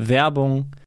Werbung.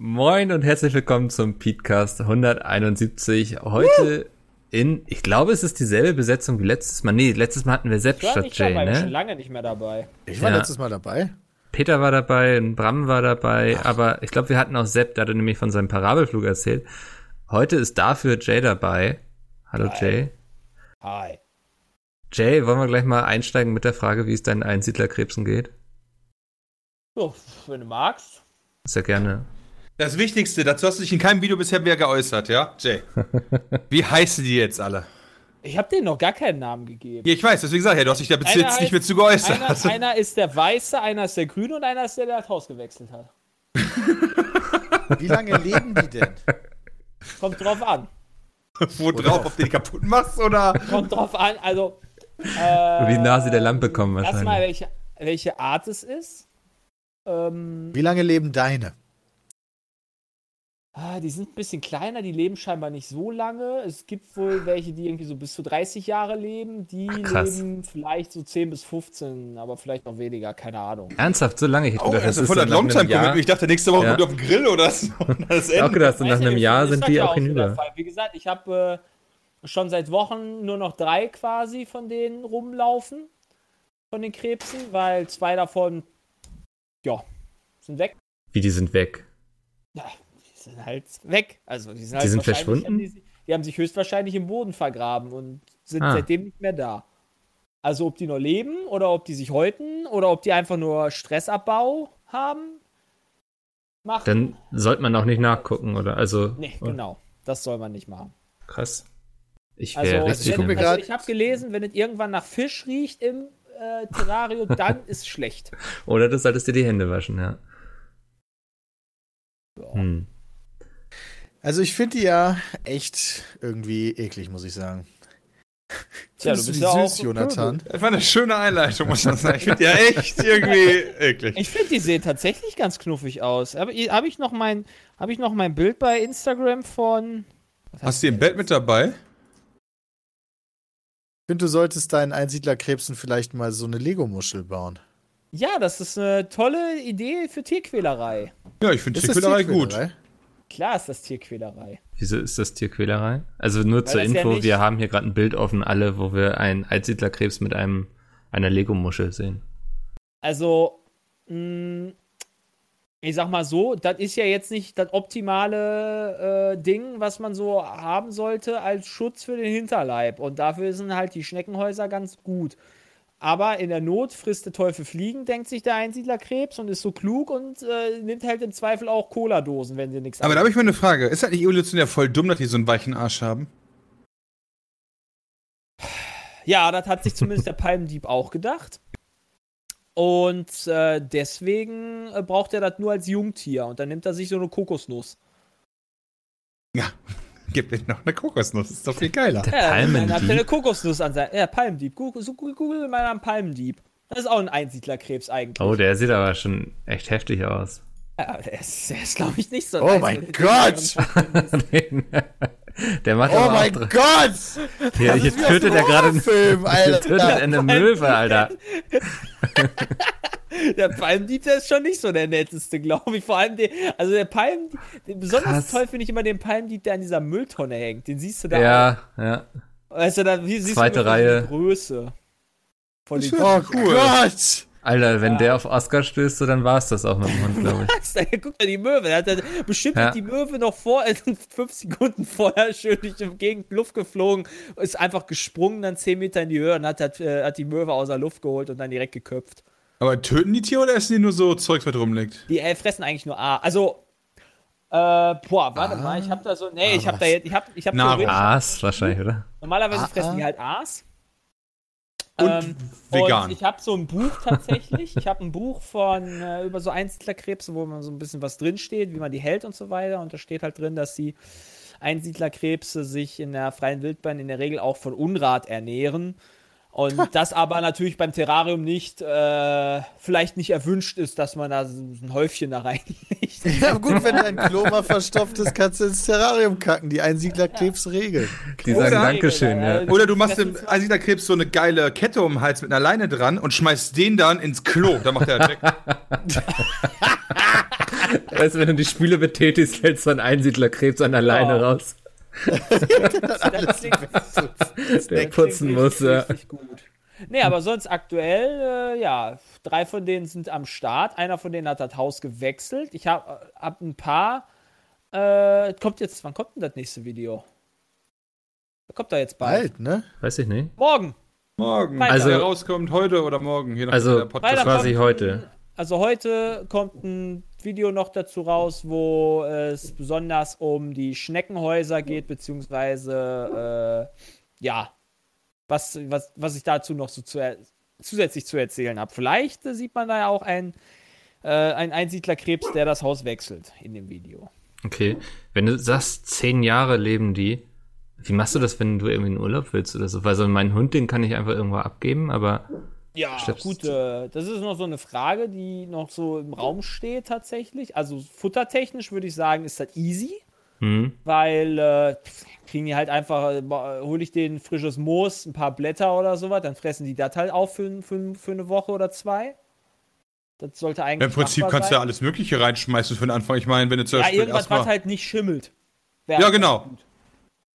Moin und herzlich willkommen zum Podcast 171. Heute in, ich glaube, es ist dieselbe Besetzung wie letztes Mal. Nee, letztes Mal hatten wir Sepp Ich war statt nicht Jay, dabei, ich bin schon ne? lange nicht mehr dabei. Ich war Ja. letztes Mal dabei. Peter war dabei, und Bram war dabei, aber ich glaube, wir hatten auch Sepp, der hatte nämlich von seinem Parabelflug erzählt. Heute ist dafür Jay dabei. Hallo Jay. Hi. Jay, wollen wir gleich mal einsteigen mit der Frage, wie es deinen Einsiedlerkrebsen geht? So, wenn du magst. Sehr gerne. Das Wichtigste, dazu hast du dich in keinem Video bisher mehr geäußert, ja? Jay. Wie heißen die jetzt alle? Ich habe denen noch gar keinen Namen gegeben. Ja, ich weiß, deswegen sag ich ja, du hast dich da bis jetzt nicht mehr zu geäußert. Einer, einer ist der Weiße, einer ist der Grüne und einer ist der, der das Haus gewechselt hat. Wie lange leben die denn? Kommt drauf an. Wo drauf, ob du die kaputt machst oder? Kommt drauf an, also. Äh, Wie nah sie der Lampe kommen Erstmal, wahrscheinlich. welche, welche Art es ist. Ähm, Wie lange leben deine? Ah, die sind ein bisschen kleiner, die leben scheinbar nicht so lange. Es gibt wohl welche, die irgendwie so bis zu 30 Jahre leben. Die Ach, leben vielleicht so 10 bis 15, aber vielleicht noch weniger, keine Ahnung. Ernsthaft, so lange? Ich hätte Oh, gedacht, das ist voll Jahr. Longtime-Commitment. Ich dachte, nächste Woche Ja. kommt auf den Grill oder so. Das Ich hab auch Ende. gedacht, nach einem Jahr ist sind die auch hinüber. Wie gesagt, ich habe äh, schon seit Wochen nur noch drei quasi von denen rumlaufen. Von den Krebsen, weil zwei davon, ja, sind weg. Wie, die sind weg. Ja, sind halt weg. Also, die sind, halt Die sind verschwunden? Haben die, die haben sich höchstwahrscheinlich im Boden vergraben und sind Ah. seitdem nicht mehr da. Also, ob die noch leben oder ob die sich häuten oder ob die einfach nur Stressabbau haben, machen. Dann sollte man auch nicht nachgucken, oder? Also, nee, oh, genau. Das soll man nicht machen. krass. Ich Also, wäre richtig wenn, also ich habe gelesen, wenn es irgendwann nach Fisch riecht im äh, Terrario, dann ist schlecht. Oder du solltest dir die Hände waschen, ja. Ja. Hm. Also ich finde die ja echt irgendwie eklig, muss ich sagen. Tja, du die bist ja süß, auch Jonathan? Das war eine schöne Einleitung, muss man sagen. Ich finde ja echt irgendwie eklig. Ich finde, die sehen tatsächlich ganz knuffig aus. Habe hab ich, noch mein- hab ich noch mein Bild bei Instagram von. Hast du die im Bett mit dabei? Ich finde, du solltest deinen Einsiedlerkrebsen vielleicht mal so eine Lego-Muschel bauen. Ja, das ist eine tolle Idee für Tierquälerei. Ja, ich finde das Tierquälerei gut. Klar ist das Tierquälerei. Wieso ist das Tierquälerei? Also nur zur das ja Info, nicht- wir haben hier gerade ein Bild offen, alle, wo wir einen Einsiedlerkrebs mit einem einer Lego-Muschel sehen. Also, mh, ich sag mal so, das ist ja jetzt nicht das optimale äh, Ding, was man so haben sollte als Schutz für den Hinterleib. Und dafür sind halt die Schneckenhäuser ganz gut. Aber in der Not frisst der Teufel Fliegen, denkt sich der Einsiedlerkrebs und ist so klug und äh, nimmt halt im Zweifel auch Cola-Dosen, wenn sie nichts Aber da habe ich mal eine Frage. Ist das nicht evolutionär voll dumm, dass die so einen weichen Arsch haben? Ja, das hat sich zumindest der Palmdieb auch gedacht. Und äh, deswegen äh, braucht er das nur als Jungtier. Und dann nimmt er sich so eine Kokosnuss. Ja. Gib mir noch eine Kokosnuss. Ist doch viel geiler. Der Ja, dann hat er eine Palmendieb. Kokosnuss an sein. Ja, Palmdieb. Google, Google, mal einen Palmdieb. Das ist auch ein Einsiedlerkrebs eigentlich. Oh, der sieht aber schon echt heftig aus. Ja, der ist, der ist glaube ich, nicht so Oh mein Gott! der macht Oh mein auch. Gott! Hier, hier tötet er gerade einen Film, hier tötet er Alter. eine Möwe, Alter. Der Palmdieter ist schon nicht so der netteste, glaube ich. Vor allem den, also der Palm, den, besonders Krass. toll finde ich immer den Palmdiet, der an dieser Mülltonne hängt. Den siehst du da. Ja, ja. auch. Weißt du, da wie, siehst Zweite du Reihe. Die Größe. Von den Oh Gott! Alter, wenn der auf Oscar stößt, so, dann war es das auch mit dem Hund, glaube ich. Guck mal, die Möwe. Da hat er bestimmt Ja. hat die Möwe noch vor, äh, fünf Sekunden vorher schön durch die Gegend Luft geflogen, ist einfach gesprungen, dann zehn Meter in die Höhe und hat, hat, äh, hat die Möwe aus der Luft geholt und dann direkt geköpft. Aber töten die Tiere oder essen die nur so Zeugs, was rumliegt? Die äh, fressen eigentlich nur A. Also, äh, boah, warte mal, ich hab da so, nee, ich hab da jetzt, ich hab, ich hab theoretisch- Aas wahrscheinlich, oder? Normalerweise Ah, fressen ah. die halt Aas. Und Ähm, vegan. Und ich habe so ein Buch tatsächlich. ich habe ein Buch von äh, über so Einsiedlerkrebse, wo man so ein bisschen was drinsteht, wie man die hält und so weiter. Und da steht halt drin, dass die Einsiedlerkrebse sich in der freien Wildbahn in der Regel auch von Unrat ernähren. Und das aber natürlich beim Terrarium nicht, äh, vielleicht nicht erwünscht ist, dass man da so ein Häufchen da reinlegt. Ja, gut, wenn dein Klo mal verstopft ist, kannst du ins Terrarium kacken. Die Einsiedlerkrebsregel. Die Oder- sagen Dankeschön, ja. Oder du machst dem Einsiedlerkrebs so eine geile Kette um den Hals mit einer Leine dran und schmeißt den dann ins Klo. Da macht er direkt. Weißt du, wenn du die Spüle betätigst, fällt so ein Einsiedlerkrebs an der Leine Ja. raus, der Das putzen muss, richtig, ja. gut. Nee, aber sonst aktuell, äh, ja, drei von denen sind am Start. Einer von denen hat das Haus gewechselt. Ich habe hab ein paar. Äh, kommt jetzt, wann kommt denn das nächste Video? Da kommt da jetzt bald. Bald, ne? Weiß ich nicht. Morgen. Morgen. Freitag. Also, rauskommt heute oder morgen, je nachdem, Also, der Podcast quasi heute. Ein, also heute kommt ein Video noch dazu raus, wo es besonders um die Schneckenhäuser geht, beziehungsweise äh, ja, was, was, was ich dazu noch so zu, zusätzlich zu erzählen habe. Vielleicht äh, sieht man da ja auch einen, äh, einen Einsiedlerkrebs, der das Haus wechselt in dem Video. Okay. Wenn du sagst, zehn Jahre leben die, wie machst du das, wenn du irgendwie in Urlaub willst oder so? Weil so mein Hund, den kann ich einfach irgendwo abgeben, aber Ja, Stimmt's? gut, äh, das ist noch so eine Frage, die noch so im Raum steht tatsächlich. Also futtertechnisch würde ich sagen, ist das easy. hm, weil äh, kriegen die halt einfach, äh, hole ich denen frisches Moos, ein paar Blätter oder sowas, dann fressen die das halt auf für, für, für eine Woche oder zwei. Das sollte eigentlich. Im Prinzip kannst du ja sein. alles Mögliche reinschmeißen für den Anfang. Ich meine, wenn du zum Ja, irgendwas, was halt nicht schimmelt. Ja, genau.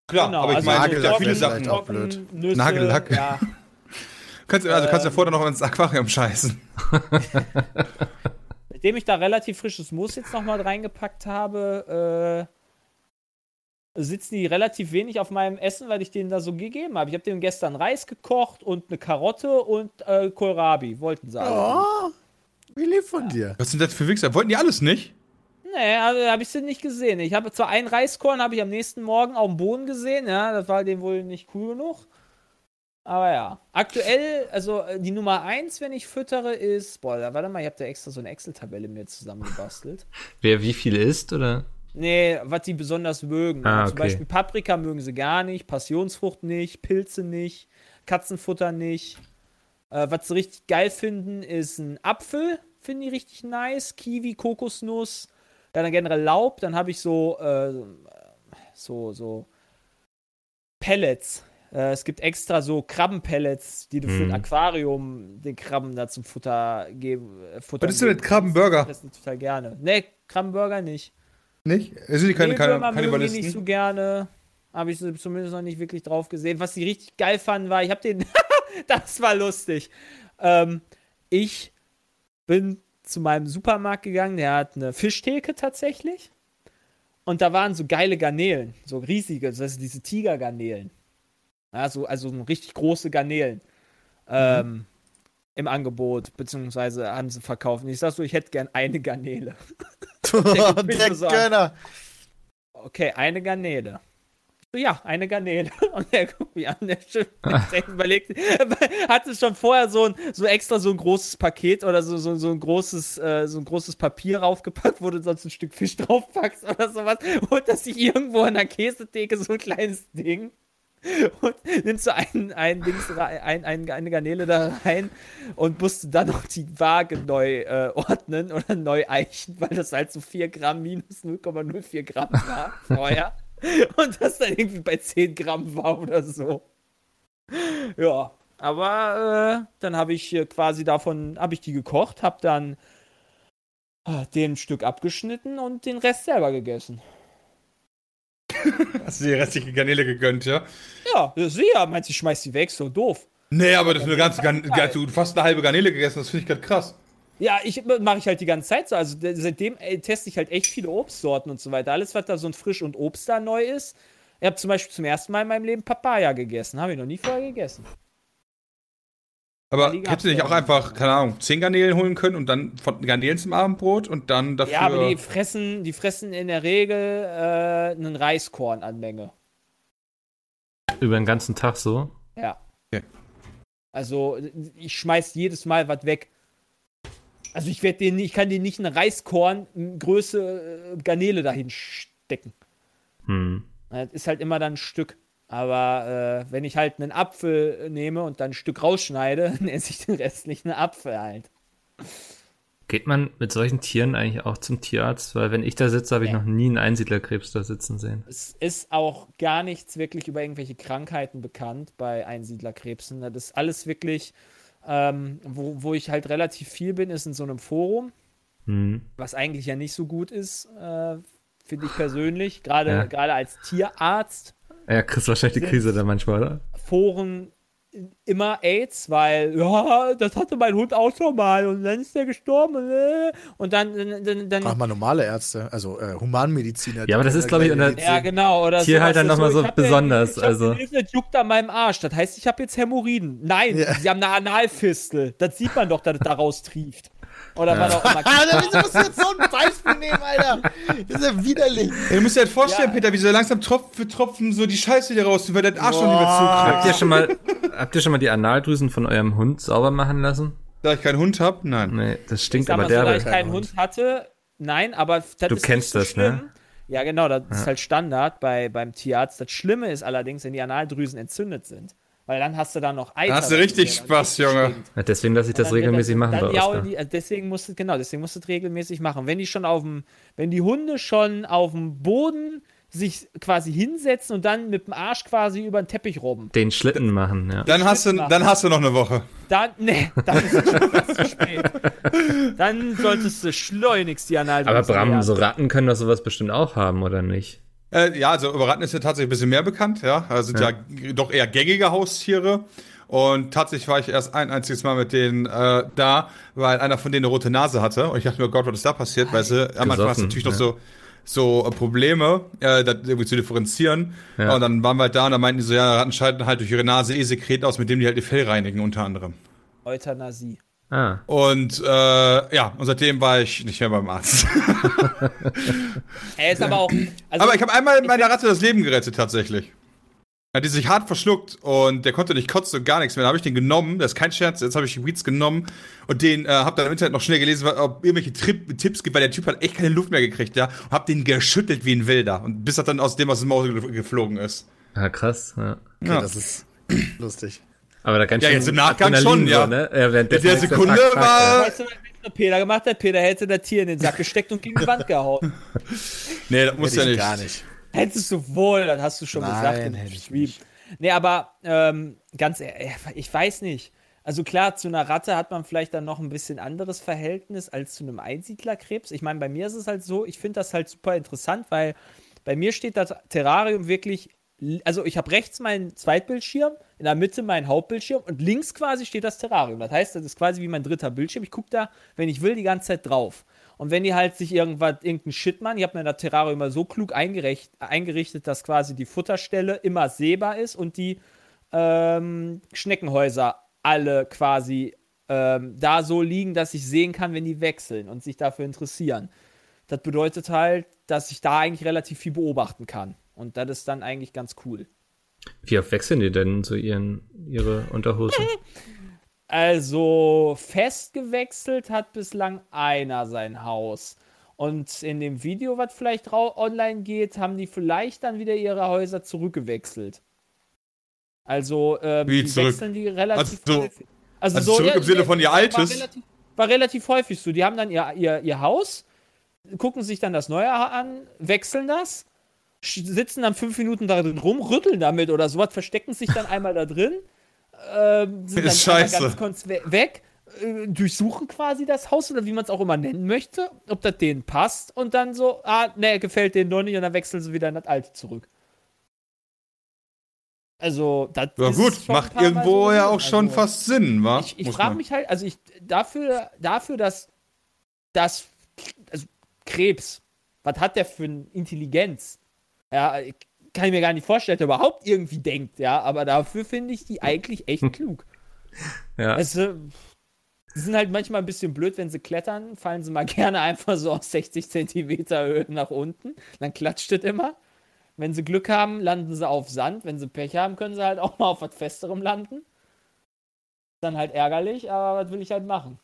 Klar, Genau, aber ich also meine, ja viele Sachen. auch blöd. Nüsse, Nagellack. Ja. Kannst, du- also kannst du Ähm. ja vorher noch ins Aquarium scheißen. Nachdem ich da relativ frisches Moos jetzt nochmal reingepackt habe, äh, sitzen die relativ wenig auf meinem Essen, weil ich denen da so gegeben habe. Ich habe denen gestern Reis gekocht und eine Karotte und äh, Kohlrabi, wollten sie alle. Oh, wie lieb von dir. Was sind das für Wichser? Wollten die alles nicht? Nee, also, habe ich sie nicht gesehen. Ich habe zwar einen Reiskorn, habe ich am nächsten Morgen auf dem Boden gesehen, ja, das war dem wohl nicht cool genug. Aber ja, aktuell, also äh, die Nummer eins, wenn ich füttere, ist, boah, da, warte mal, ich habe da extra so eine Excel-Tabelle mir zusammengebastelt. wer wie viel isst, oder? Nee, was die besonders mögen. Ah, Zum okay. Beispiel Paprika mögen sie gar nicht, Passionsfrucht nicht, Pilze nicht, Katzenfutter nicht. Äh, was sie richtig geil finden, ist ein Apfel, finden die richtig nice. Kiwi, Kokosnuss, ja, dann generell Laub. Dann habe ich so, äh, so, so Pellets. Äh, es gibt extra so Krabbenpellets, die du für ein Mhm. Aquarium den Krabben da zum Futter geben. Äh, Futter Was ist denn mit Krabbenburger? Das ist total gerne. Nee, Krabbenburger nicht. Nicht? Sind die keine, Kannibalisten? nicht so gerne. Habe ich zumindest noch nicht wirklich drauf gesehen. Was sie richtig geil fanden, war, ich habe den. das war lustig. Ähm, ich bin zu meinem Supermarkt gegangen, der hat eine Fischtheke tatsächlich. Und da waren so geile Garnelen, so riesige, das heißt diese Tigergarnelen. Also so richtig große Garnelen. Ähm, Im Angebot, beziehungsweise haben sie verkauft. Und ich sag so, ich hätte gern eine Garnele. guckt mich so. Dreckgönner. Okay, eine Garnele. So, ja, eine Garnele. Und er guckt mich an, der der überlegt, hatte schon vorher so ein, so extra so ein großes Paket oder so, so, so ein großes, äh, so ein großes Papier raufgepackt, wo du sonst ein Stück Fisch draufpackst oder sowas. Und dass ich irgendwo an der Käsetheke so ein kleines Ding. und nimmst du ein, ein Dings rein, ein, ein, eine Garnele da rein und musst du dann noch die Waage neu äh, ordnen oder neu eichen, weil das halt so 4 Gramm minus 0,04 Gramm war vorher. Und das dann irgendwie bei 10 Gramm war oder so. Ja, aber äh, dann habe ich äh, quasi davon, habe ich die gekocht, habe dann äh, den Stück abgeschnitten und den Rest selber gegessen. Hast du die restliche Garnele gegönnt, ja? Ja, ist ja, meinst du, ich schmeiß die weg, so doof. Nee, aber das ist eine ganze, hast fast eine halbe Garnele gegessen, das finde ich gerade krass. Ja, ich mache ich halt die ganze Zeit so. Also de- seitdem äh, teste ich halt echt viele Obstsorten und so weiter. Alles, was da so ein Frisch und Obst da neu ist. Ich habe zum Beispiel zum ersten Mal in meinem Leben Papaya gegessen. Habe ich noch nie vorher gegessen. Aber hättest du nicht auch einfach, keine Ahnung, 10 Garnelen holen können und dann von Garnelen zum Abendbrot und dann dafür. Ja, aber die fressen, die fressen in der Regel äh, einen Reiskorn an Menge. Über den ganzen Tag so. Ja. Okay. Also ich schmeiß jedes Mal was weg. Also ich werde den, ich kann dir nicht eine Reiskorn Größe äh, Garnele dahin stecken. Hm. Das ist halt immer dann ein Stück. Aber äh, wenn ich halt einen Apfel nehme und dann ein Stück rausschneide, dann esse ich den restlichen Apfel halt. Geht man mit solchen Tieren eigentlich auch zum Tierarzt? Weil wenn ich da sitze, habe ich Nee. noch nie einen Einsiedlerkrebs da sitzen sehen. Es ist auch gar nichts wirklich über irgendwelche Krankheiten bekannt bei Einsiedlerkrebsen. Das ist alles wirklich, ähm, wo, wo ich halt relativ viel bin, ist in so einem Forum, Hm. was eigentlich ja nicht so gut ist, äh, finde ich persönlich. Gerade Ja. gerade als Tierarzt. Ja, kriegst wahrscheinlich die Krise da manchmal, oder? Foren immer AIDS, weil, ja, das hatte mein Hund auch schon mal und dann ist der gestorben äh, und dann, dann, dann, dann Mach mal normale Ärzte, also äh, Humanmediziner. Ja, aber das ist, glaub ich, unter- Ja, genau. Oder Tierhalter sowas. noch mal so ja- besonders, Ich hab also. Das juckt an meinem Arsch. Das heißt, ich habe jetzt Hämorrhoiden. Nein, Ja. sie haben eine Analfistel. Das sieht man doch, dass es daraus trieft. Oder was auch immer. Alter, wieso musst du jetzt so ein Beispiel nehmen, Alter? Das ist ja widerlich. Ey, du musst dir halt vorstellen, Ja. Peter, wie so langsam Tropfen für Tropfen so die Scheiße dir raus, weil dein Arsch noch nicht mehr Habt ihr schon mal, habt ihr schon mal die Analdrüsen von eurem Hund sauber machen lassen? Da ich keinen Hund hab? Nein. Nee, das stinkt aber mal so, da derbe. ich keinen Hund hatte, nein, aber das Du ist kennst nicht so das, ne? schlimm. Ja, genau, das ist halt Standard bei, beim Tierarzt. Das Schlimme ist allerdings, wenn die Analdrüsen entzündet sind. Weil dann hast du da noch Eiter. Da hast du richtig Spaß, Junge. Ja, deswegen lasse ich das regelmäßig machen bei dann Oskar. die, deswegen musst du, genau, deswegen musst du es regelmäßig machen. Wenn die schon auf dem, wenn die Hunde schon auf dem Boden sich quasi hinsetzen und dann mit dem Arsch quasi über den Teppich robben, Den Schlitten machen, ja. Dann hast, du, dann hast du noch eine Woche. dann, ne, dann ist es schon fast zu spät. Dann solltest du schleunigst die Analdrüsen Aber Bram, so Ratten können doch sowas bestimmt auch haben, oder nicht? Äh, ja, also über Ratten ist ja tatsächlich ein bisschen mehr bekannt, ja. Also sind ja, doch eher gängige Haustiere. Und tatsächlich war ich erst ein einziges Mal mit denen äh, da, weil einer von denen eine rote Nase hatte. Und ich dachte mir, oh Gott, was ist da passiert? Weil sie am Anfang hast du natürlich noch ja. so so äh, Probleme, äh, das irgendwie zu differenzieren. Ja. Und dann waren wir halt da und dann meinten die so, ja, Ratten scheiden halt durch ihre Nase eh Sekret aus, mit dem die halt ihr Fell reinigen, unter anderem. Euthanasie. Ah, Und äh, ja, und seitdem war ich nicht mehr beim Arzt. Er ist aber auch. Also, Aber ich habe einmal meiner Ratte das Leben gerettet, tatsächlich. Hat die sich hart verschluckt und der konnte nicht kotzen und gar nichts mehr. Da habe ich den genommen, das ist kein Scherz, jetzt habe ich die Weeds genommen und den äh, habe dann im Internet noch schnell gelesen, ob irgendwelche Trip Tipps gibt, weil der Typ hat echt keine Luft mehr gekriegt, ja. Und hab den geschüttelt wie ein Wilder und bis er dann aus dem aus dem Maus ge- geflogen ist. ja krass. Ja. Okay, Ja. das ist lustig. Aber da ganz Ja, jetzt im Nachgang Adrenalin schon, ja. So, ne? ja während In der Sekunde war- weißt du, was Peter gemacht hat? Peter hätte das Tier in den Sack gesteckt und gegen die Wand gehauen. Nee, das muss ja ich nicht. Gar nicht. Hättest du wohl, das hast du schon Nein, gesagt im hätte ich Stream. nicht. Nee, aber ähm, ganz ehrlich, ich weiß nicht. Also klar, zu einer Ratte hat man vielleicht dann noch ein bisschen anderes Verhältnis als zu einem Einsiedlerkrebs. Ich meine, bei mir ist es halt so, ich finde das halt super interessant, weil bei mir steht das Terrarium wirklich, also ich habe rechts meinen Zweitbildschirm, in der Mitte meinen Hauptbildschirm und links quasi steht das Terrarium. Das heißt, das ist quasi wie mein dritter Bildschirm. Ich gucke da, wenn ich will, die ganze Zeit drauf. Und wenn die halt sich irgendwas, irgendeinen Shit machen, ich habe mir das Terrarium immer so klug eingericht, eingerichtet, dass quasi die Futterstelle immer sehbar ist und die ähm, Schneckenhäuser alle quasi ähm, da so liegen, dass ich sehen kann, wenn die wechseln und sich dafür interessieren. Das bedeutet halt, dass ich da eigentlich relativ viel beobachten kann. Und das ist dann eigentlich ganz cool. Wie oft wechseln die denn so ihren, ihre Unterhosen? Also fest gewechselt hat bislang einer sein Haus. Und in dem Video, was vielleicht online geht, haben die vielleicht dann wieder ihre Häuser zurückgewechselt. Also, ähm, Wie die zurück? wechseln die relativ Also- häufig. Also, also zurück im Sinne von ihr war altes? Relativ, war relativ häufig so. Die haben dann ihr, ihr, ihr Haus, gucken sich dann das neue an, wechseln das, sitzen dann fünf Minuten da drin rum, rütteln damit oder sowas, verstecken sich dann einmal da drin, ähm, sind dann scheiße. ganz kurz we weg, äh, durchsuchen quasi das Haus oder wie man es auch immer nennen möchte, ob das denen passt und dann so, ah, ne, gefällt denen doch nicht und dann wechseln sie wieder in das alte zurück. Also, das Ja ist gut, macht irgendwo so ja auch schon Also- fast Sinn, wa? ich, ich frage mich halt, also ich dafür, dafür, dass das also Krebs, was hat der für eine Intelligenz? Ja, ich- kann ich mir gar nicht vorstellen, dass er überhaupt irgendwie denkt, ja, aber dafür finde ich die eigentlich echt klug. Ja. Also, die sind halt manchmal ein bisschen blöd, wenn sie klettern, fallen sie mal gerne einfach so aus 60 Zentimeter Höhe nach unten, dann klatscht es immer. Wenn sie Glück haben, landen sie auf Sand. Wenn sie Pech haben, können sie halt auch mal auf was Festerem landen. Dann halt ärgerlich, aber was will ich halt machen?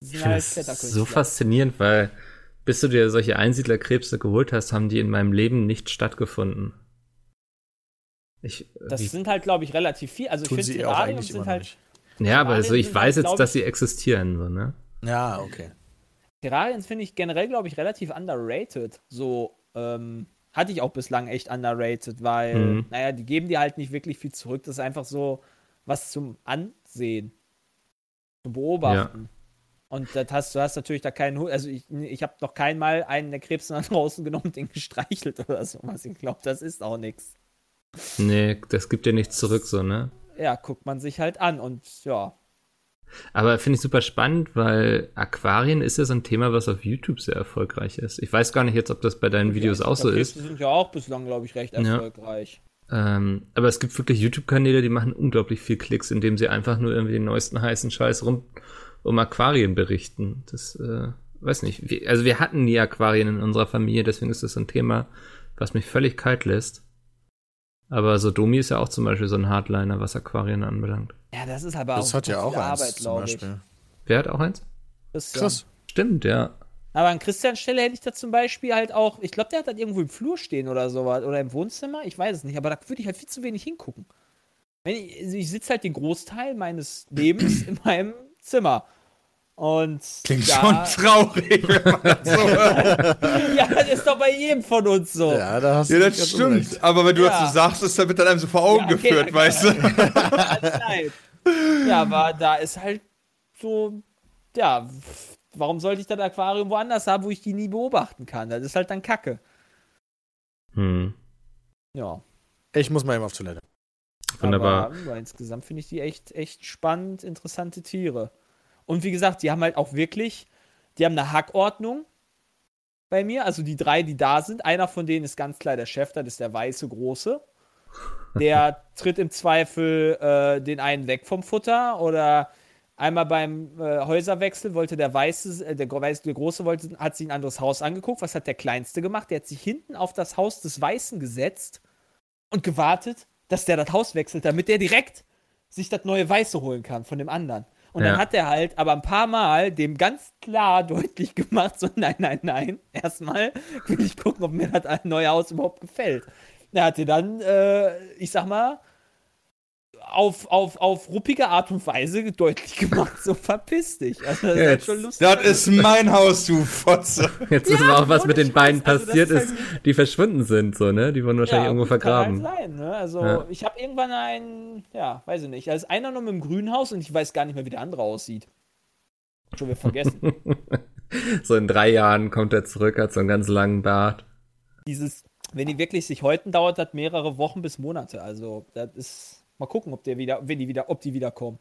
Ich halt es so faszinierend, weil bis du dir solche Einsiedlerkrebse geholt hast, haben die in meinem Leben nicht stattgefunden. Ich, Das wie, sind halt, glaube ich, relativ viel. Also ich finde, Terrarium eigentlich sind halt. nicht. ja, aber so, ich weiß halt, jetzt, dass sie existieren, so, ne? Ja, okay. Terrarien finde ich generell, glaube ich, relativ underrated. So, ähm, hatte ich auch bislang echt underrated, weil, Mhm. naja, die geben dir halt nicht wirklich viel zurück. Das ist einfach so was zum Ansehen, zum Beobachten. Und das hast, du hast natürlich da keinen Hund. Also ich, ich habe noch kein Mal einen der Krebs nach draußen genommen und den gestreichelt oder sowas. Ich glaube, das ist auch nichts. Nee, das gibt dir nichts zurück, so, ne? Ja, guckt man sich halt an und ja. Aber finde ich super spannend, weil Aquarien ist ja so ein Thema, was auf YouTube sehr erfolgreich ist. Ich weiß gar nicht jetzt, ob das bei deinen Videos auch so ist. Die sind ja auch bislang, glaube ich, recht Ja. erfolgreich. Ähm, aber es gibt wirklich YouTube-Kanäle, die machen unglaublich viel Klicks, indem sie einfach nur irgendwie den neuesten heißen Scheiß rum um Aquarien berichten. Das, äh, weiß nicht. Wir, also wir hatten nie Aquarien in unserer Familie, deswegen ist das so ein Thema, was mich völlig kalt lässt. Aber Sodomi ist ja auch zum Beispiel so ein Hardliner, was Aquarien anbelangt. Ja, das ist aber Das auch hat ja auch eins Arbeit, zum glaube ich. Beispiel. Wer hat auch eins? Christian. Krass. Stimmt, ja. Aber an Christians Stelle hätte ich da zum Beispiel halt auch, ich glaube, der hat das irgendwo im Flur stehen oder sowas oder im Wohnzimmer, ich weiß es nicht, aber da würde ich halt viel zu wenig hingucken. Wenn ich also ich sitze halt den Großteil meines Lebens in meinem Zimmer. Und Klingt da, schon traurig, wenn man das so hört. Ja, das ist doch bei jedem von uns so. Ja, da hast Ja, das stimmt. unrecht. Aber wenn du Ja. das so sagst, ist, dann wird dann einem so vor Augen Ja, okay, geführt, dann- weißt du? Ja, aber da ist halt so, ja, warum sollte ich das Aquarium woanders haben, wo ich die nie beobachten kann? Das ist halt dann Kacke. Hm. Ja. Ich muss mal eben auf Toilette. Wunderbar. Aber, insgesamt finde ich die echt, echt spannend, interessante Tiere. Und wie gesagt, die haben halt auch wirklich, die haben eine Hackordnung bei mir. Also die drei, die da sind. Einer von denen ist ganz klar der Chef, das ist der weiße Große. Der tritt im Zweifel äh, den einen weg vom Futter oder einmal beim äh, Häuserwechsel wollte der Weiße, äh, der, Weiße, der Große wollte, hat sich ein anderes Haus angeguckt. Was hat der Kleinste gemacht? Der hat sich hinten auf das Haus des Weißen gesetzt und gewartet, dass der das Haus wechselt, damit der direkt sich das neue Weiße holen kann von dem anderen. Und Ja. dann hat er halt aber ein paar Mal dem ganz klar deutlich gemacht, so nein, nein, nein, erstmal will ich gucken, ob mir das neue Haus überhaupt gefällt. Er hat dir dann, äh, ich sag mal, auf, auf, auf ruppige Art und Weise deutlich gemacht, so verpiss dich. Also das ist halt Jetzt- schon lustig. Das ist mein Haus, du Fotze. Jetzt wissen wir auch, was mit den beiden Also passiert ist ist, halt- die verschwunden sind, so, ne? Die wurden wahrscheinlich irgendwo gut, vergraben. Kann halt sein, ne? Also, Ja. ich habe irgendwann einen, ja, weiß ich nicht. Da ist einer noch mit dem Grünhaus und ich weiß gar nicht mehr, wie der andere aussieht. Schon wieder vergessen. So in drei Jahren kommt er zurück, hat so einen ganz langen Bart. Dieses, wenn die wirklich sich häuten, dauert das mehrere Wochen bis Monate. Also, das ist. Mal gucken, ob der wieder, wenn die wieder, ob die wiederkommen.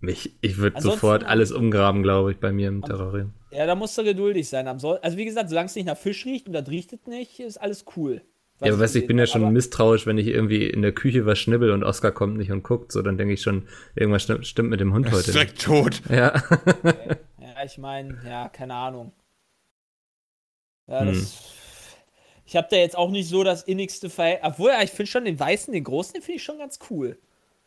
Mich, ich würde sofort alles umgraben, glaube ich, bei mir im Terrarium. Ja, da musst du geduldig sein. Also, wie gesagt, solange es nicht nach Fisch riecht und das riecht es nicht, ist alles cool. Was Ja, aber weißt du, ich bin ja schon misstrauisch, wenn ich irgendwie in der Küche was schnibbel und Oscar kommt nicht und guckt, so, dann denke ich schon, irgendwas stimmt, mit dem Hund heute. nicht. Direkt tot. Ja. Ja, ich meine, ja, keine Ahnung. Ja, Hm. Ich habe da jetzt auch nicht so das innigste Verhältnis. Obwohl, ja, ich finde schon den Weißen, den Großen, den finde ich schon ganz cool.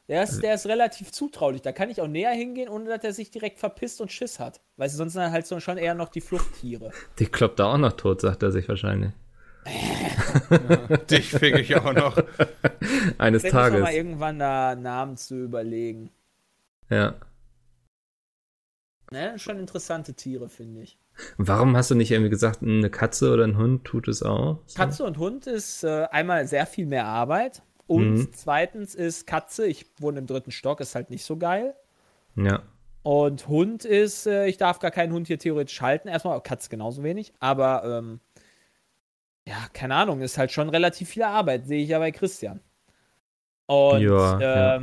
Der ist, der ist relativ zutraulich. Da kann ich auch näher hingehen, ohne dass er sich direkt verpisst und Schiss hat. Du, sonst sind halt so schon eher noch die Fluchttiere. Die kloppt da auch noch tot, sagt er sich wahrscheinlich. Dich fick ich auch noch. Eines Vielleicht muss man Tages. mal irgendwann da Namen zu überlegen. Ja. Ne? Schon interessante Tiere, finde ich. Warum hast du nicht irgendwie gesagt, eine Katze oder ein Hund tut es auch? Katze und Hund ist äh, einmal sehr viel mehr Arbeit. Und Mhm. zweitens ist Katze, ich wohne im dritten Stock, ist halt nicht so geil. Ja. Und Hund ist, äh, ich darf gar keinen Hund hier theoretisch halten. Erstmal, Katze genauso wenig. Aber, ähm, ja, keine Ahnung, ist halt schon relativ viel Arbeit, sehe ich ja bei Christian. Und Ja, ja.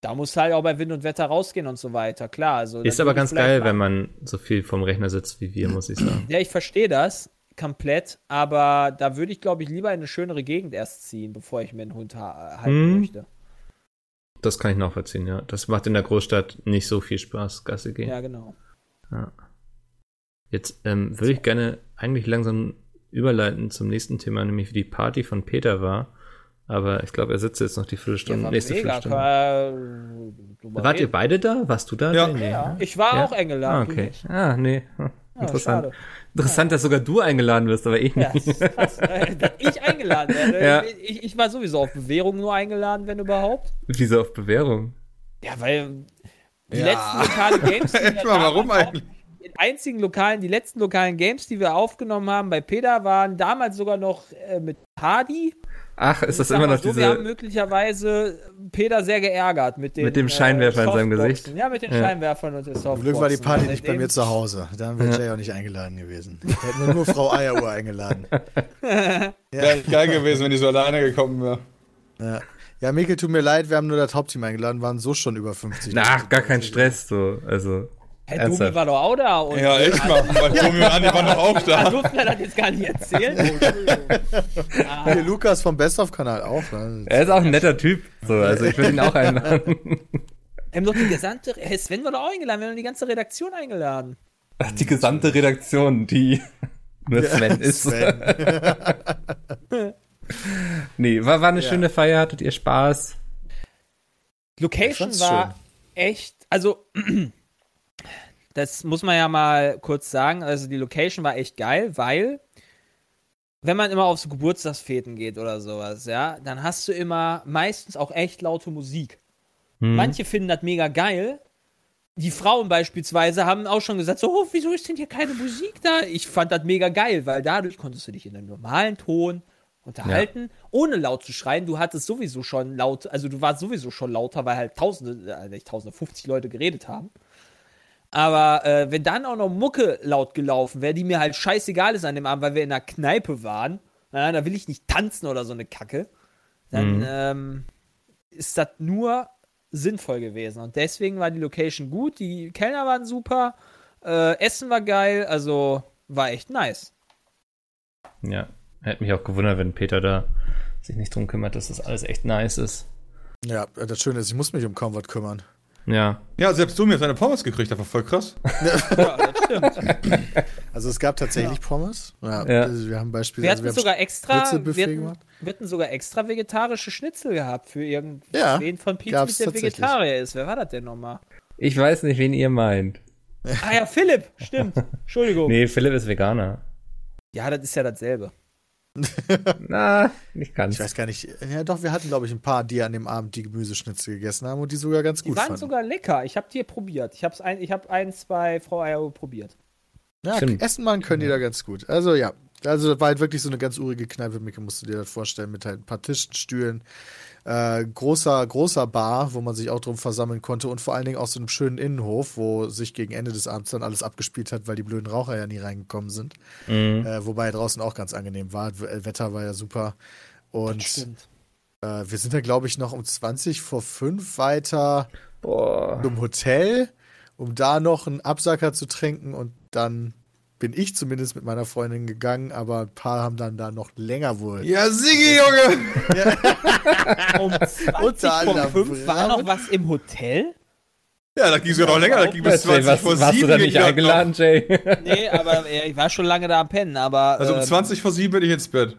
Da muss halt auch bei Wind und Wetter rausgehen und so weiter, klar. Also, Ist aber ganz geil, wenn man so viel vom Rechner sitzt wie wir, muss ich sagen. Ja, ich verstehe das komplett, aber da würde ich, glaube ich, lieber in eine schönere Gegend erst ziehen, bevor ich mir einen Hund ha halten Mhm. möchte. Das kann ich nachvollziehen, ja. Das macht in der Großstadt nicht so viel Spaß, Gasse gehen. Ja, genau. Jetzt ähm, würde ich gerne eigentlich langsam überleiten zum nächsten Thema, nämlich wie die Party von Peter war. Aber ich glaube, er sitzt jetzt noch die Viertelstunde, war nächste mega. Viertelstunde. Kann- drüber Wart ihr reden. beide da? Warst du da? Ja. Nee, Ja, ne? ich war Ja? auch eingeladen. Ah, okay. Ah, nee. Hm, Ja, Interessant. schade. Interessant, dass sogar du eingeladen wirst, aber ich Ja, nicht. das ist krass, äh, dass ich eingeladen werde. Ja. Ich, ich war sowieso auf Bewährung nur eingeladen, wenn überhaupt. Wieso auf Bewährung? Ja, weil die Ja. letzten lokalen Games, die mal, warum eigentlich? Die einzigen lokalen, die letzten lokalen Games, die wir aufgenommen haben bei Peter, waren damals sogar noch äh, mit Hardy. Ach, ist das Ich immer noch so, Wir haben diese. möglicherweise Peter sehr geärgert mit dem, Mit dem Scheinwerfer in seinem. Gesicht. Ja, mit den Ja. Scheinwerfern und Softboxen. Glück war die Party nicht bei mir zu Hause. Dann wäre Ja. Jay auch nicht eingeladen gewesen. Wir hätten nur Frau Eieruhr eingeladen. Wäre geil gewesen, wenn die so alleine gekommen wäre. Ja. ja, Mikkel, tut mir leid, wir haben nur das Hauptteam eingeladen, waren so schon über 50. Ach, gar kein Stress, so. Also. Hey, Domi ernsthaft. war doch auch da. Und Ja, echt mal. Weil Tommy und Andi waren doch auch Da da. durften wir das jetzt gar nicht erzählen. Oh. Ah, Hier Lukas vom Best of Kanal auch. Ne? Er ist auch ein netter Typ. So, also ich würde ihn auch einladen. wir haben doch die gesamte. Hey, Sven war doch auch eingeladen. Wir haben die ganze Redaktion eingeladen. Ach, die gesamte Redaktion, die nur Sven ist. Sven. Nee, war, war eine Ja. schöne Feier, hattet ihr Spaß? Location war echt. Also, das muss man ja mal kurz sagen. Also, die Location war echt geil, weil. Wenn man immer auf so Geburtstagsfeten geht oder sowas, ja, dann hast du immer meistens auch echt laute Musik. Hm. Manche finden das mega geil. Die Frauen beispielsweise haben auch schon gesagt, so, oh, wieso ist denn hier keine Musik da? Ich fand das mega geil, weil dadurch konntest du dich in einem normalen Ton unterhalten, ohne laut zu schreien. Du hattest sowieso schon laut, also du warst sowieso schon lauter, weil halt tausende, äh, nicht tausende, 50 Leute geredet haben. Aber äh, wenn dann auch noch Mucke laut gelaufen wäre, die mir halt scheißegal ist an dem Abend, weil wir in einer Kneipe waren, na, da will ich nicht tanzen oder so eine Kacke, dann Mhm. ähm, ist das nur sinnvoll gewesen. Und deswegen war die Location gut, die Kellner waren super, äh, Essen war geil, also war echt nice. Ja, hätte mich auch gewundert, wenn Peter da sich nicht drum kümmert, dass das alles echt nice ist. Ja, das Schöne ist, ich muss mich um kaum was kümmern. Ja, Ja, selbst du mir seine Pommes gekriegt, das war voll krass. Ja, das stimmt. Also es gab tatsächlich Pommes. Ja, Ja. Also wir haben beispielsweise hatten wir haben sogar extra, wir hatten, gemacht. wir hatten sogar extra vegetarische Schnitzel gehabt für irgendwen Ja, von Pizza, der. Vegetarier ist. Wer war das denn nochmal? ich weiß nicht, wen ihr meint. Ah ja, Philipp, stimmt. Entschuldigung. Nee, Philipp ist Veganer. Ja, das ist ja dasselbe. Na, nicht ganz. Ich weiß gar nicht. Ja, doch, wir hatten, glaube ich, ein paar, die an dem Abend die Gemüseschnitzel gegessen haben und die sogar ganz Die gut waren fanden. sogar lecker. Ich habe die probiert. Ich habe ein, ich hab eins bei Frau Eierho probiert. ja, Stimmt. essen machen können die da ganz gut. Also ja, also das war halt wirklich so eine ganz urige Kneipe, Micke, musst du dir das vorstellen, mit halt ein paar Tischen, Stühlen, äh, großer, großer Bar, wo man sich auch drum versammeln konnte und vor allen Dingen auch so einem schönen Innenhof, wo sich gegen Ende des Abends dann alles abgespielt hat, weil die blöden Raucher ja nie reingekommen sind. Mhm. Äh, wobei draußen auch ganz angenehm war. W- Wetter war ja super. Und äh, wir sind dann, glaube ich, noch um 20 vor 5 weiter Boah. im Hotel, um da noch einen Absacker zu trinken und dann bin ich zumindest mit meiner Freundin gegangen, aber ein paar haben dann da noch länger wohl. Ja, Sigi, Junge! Um 20 Unter vor anderem 5 war noch was im Hotel? Ja, da ging sogar noch länger, da ging bis Jay, 20 was, vor warst 7. du da nicht eingeladen, Jay? Nee, aber äh, ich war schon lange da am Pennen, aber. noch. Also um ähm, 20 vor 7 bin ich ins Bett.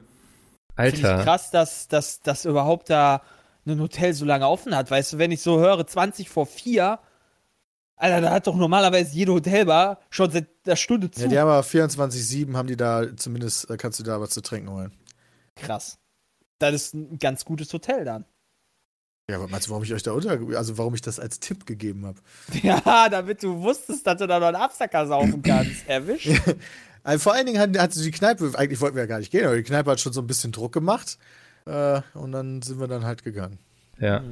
Finde ich Alter. krass, dass, dass, dass überhaupt da ein Hotel so lange offen hat. Weißt du, wenn ich so höre, 20 vor 4, Alter, da hat doch normalerweise jede Hotelbar schon seit der Stunde zu. Ja, die haben aber 24-7, haben die da, zumindest äh, kannst du da was zu trinken holen. Krass. Das ist ein ganz gutes Hotel dann. Ja, aber meinst du, warum ich euch da unter, also warum ich das als Tipp gegeben habe? Ja, damit du wusstest, dass du da noch einen Absacker saufen kannst. Erwischt. Also vor allen Dingen hat, hat die Kneipe, eigentlich wollten wir ja gar nicht gehen, aber die Kneipe hat schon so ein bisschen Druck gemacht. Äh, und dann sind wir dann halt gegangen. Ja.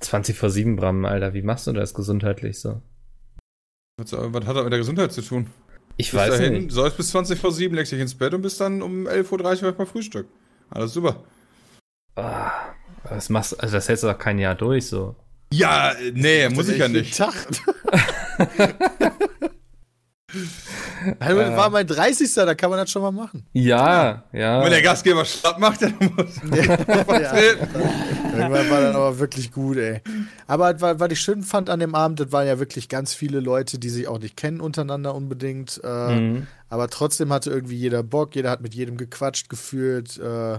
20 vor 7, Bram, Alter, wie machst du das gesundheitlich so? Was, was hat das mit der Gesundheit zu tun? Ich Bis weiß dahin, nicht. säufst bis 20 vor 7, legst dich ins Bett und bist dann um 11.30 Uhr mal Frühstück. Alles super. Ah, das machst, also das hältst du doch kein Jahr durch so. Ja, äh, nee, muss ich ja nicht. Tag. Also, war mein 30. Da kann man das schon mal machen. Ja, ja. Wenn der Gastgeber schlapp macht, dann muss Ja. Irgendwann war dann aber wirklich gut, ey. Aber was, was ich schön fand an dem Abend, das waren ja wirklich ganz viele Leute, die sich auch nicht kennen untereinander unbedingt. Äh, Mhm. Aber trotzdem hatte irgendwie jeder Bock, jeder hat mit jedem gequatscht gefühlt. Äh,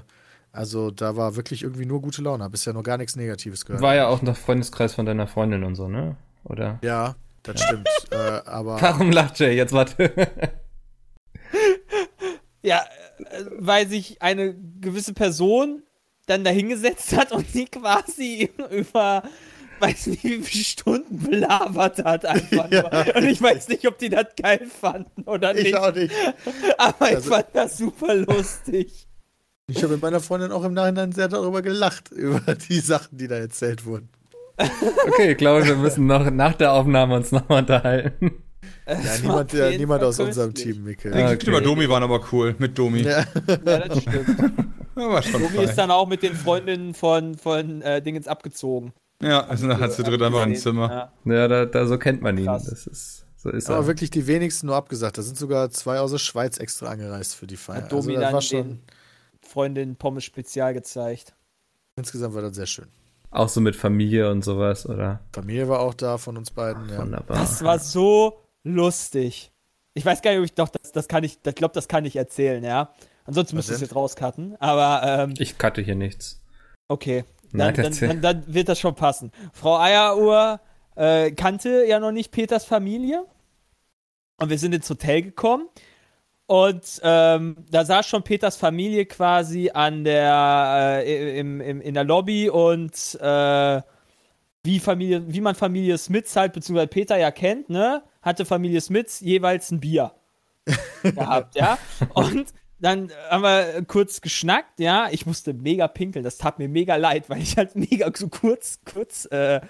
also da war wirklich irgendwie nur gute Laune. Hab bisher noch gar nichts Negatives gehört. War ja auch noch Freundeskreis von deiner Freundin und so, ne? Oder? ja, das stimmt. äh, aber Warum lacht Jay? Jetzt warte. Ja, äh, weil sich eine gewisse Person dann dahingesetzt hat und die quasi über weiß nicht wie viele Stunden belabert hat einfach Ja. Und ich weiß nicht, ob die das geil fanden oder ich nicht. auch nicht. Aber ich Also- fand das super lustig. Ich habe mit meiner Freundin auch im Nachhinein sehr darüber gelacht, über die Sachen, die da erzählt wurden. Okay, ich glaube, wir müssen noch nach der Aufnahme uns nochmal unterhalten. Ja, niemand, jeden niemand aus unserem. Team, Mikkel. Ah, Die okay. über Domi waren aber cool. Mit Domi. Ja. Ja, das stimmt. Ja, war schon Domi fein. ist dann auch mit den Freundinnen von, von äh, Dingens abgezogen. Ja, also dann hat sie dritt einfach im Zimmer. Ja. Ja, da, da so kennt man ihn. Krass. Das ist, so ist Aber er. wirklich die wenigsten nur abgesagt. Da sind sogar zwei aus der Schweiz extra angereist für die Feier. Hat Domi also das dann war schon, den Freundin Pommes Spezial gezeigt. insgesamt war das sehr schön. Auch so mit Familie und sowas, oder? Familie war auch da von uns beiden. Ja. Wunderbar. Das war so lustig. Ich weiß gar nicht, ob ich doch, das, das kann ich, ich glaube, das kann ich erzählen, ja. Ansonsten müsste ich es jetzt rauscutten. Aber ähm, Ich cutte hier nichts. okay. Nein, Dann, dann, erzähl. dann, dann wird das schon passen. Frau Eieruhr äh, kannte ja noch nicht Peters Familie. Und wir sind ins Hotel gekommen. Und ähm, da saß schon Peters Familie quasi an der äh, im, im, in der Lobby und äh, wie Familie, wie man Familie Smiths halt, beziehungsweise Peter ja kennt, ne, hatte Familie Smiths jeweils ein Bier gehabt, ja. Und dann haben wir kurz geschnackt, ja. Ich musste mega pinkeln, das tat mir mega leid, weil ich halt mega so kurz, kurz, äh,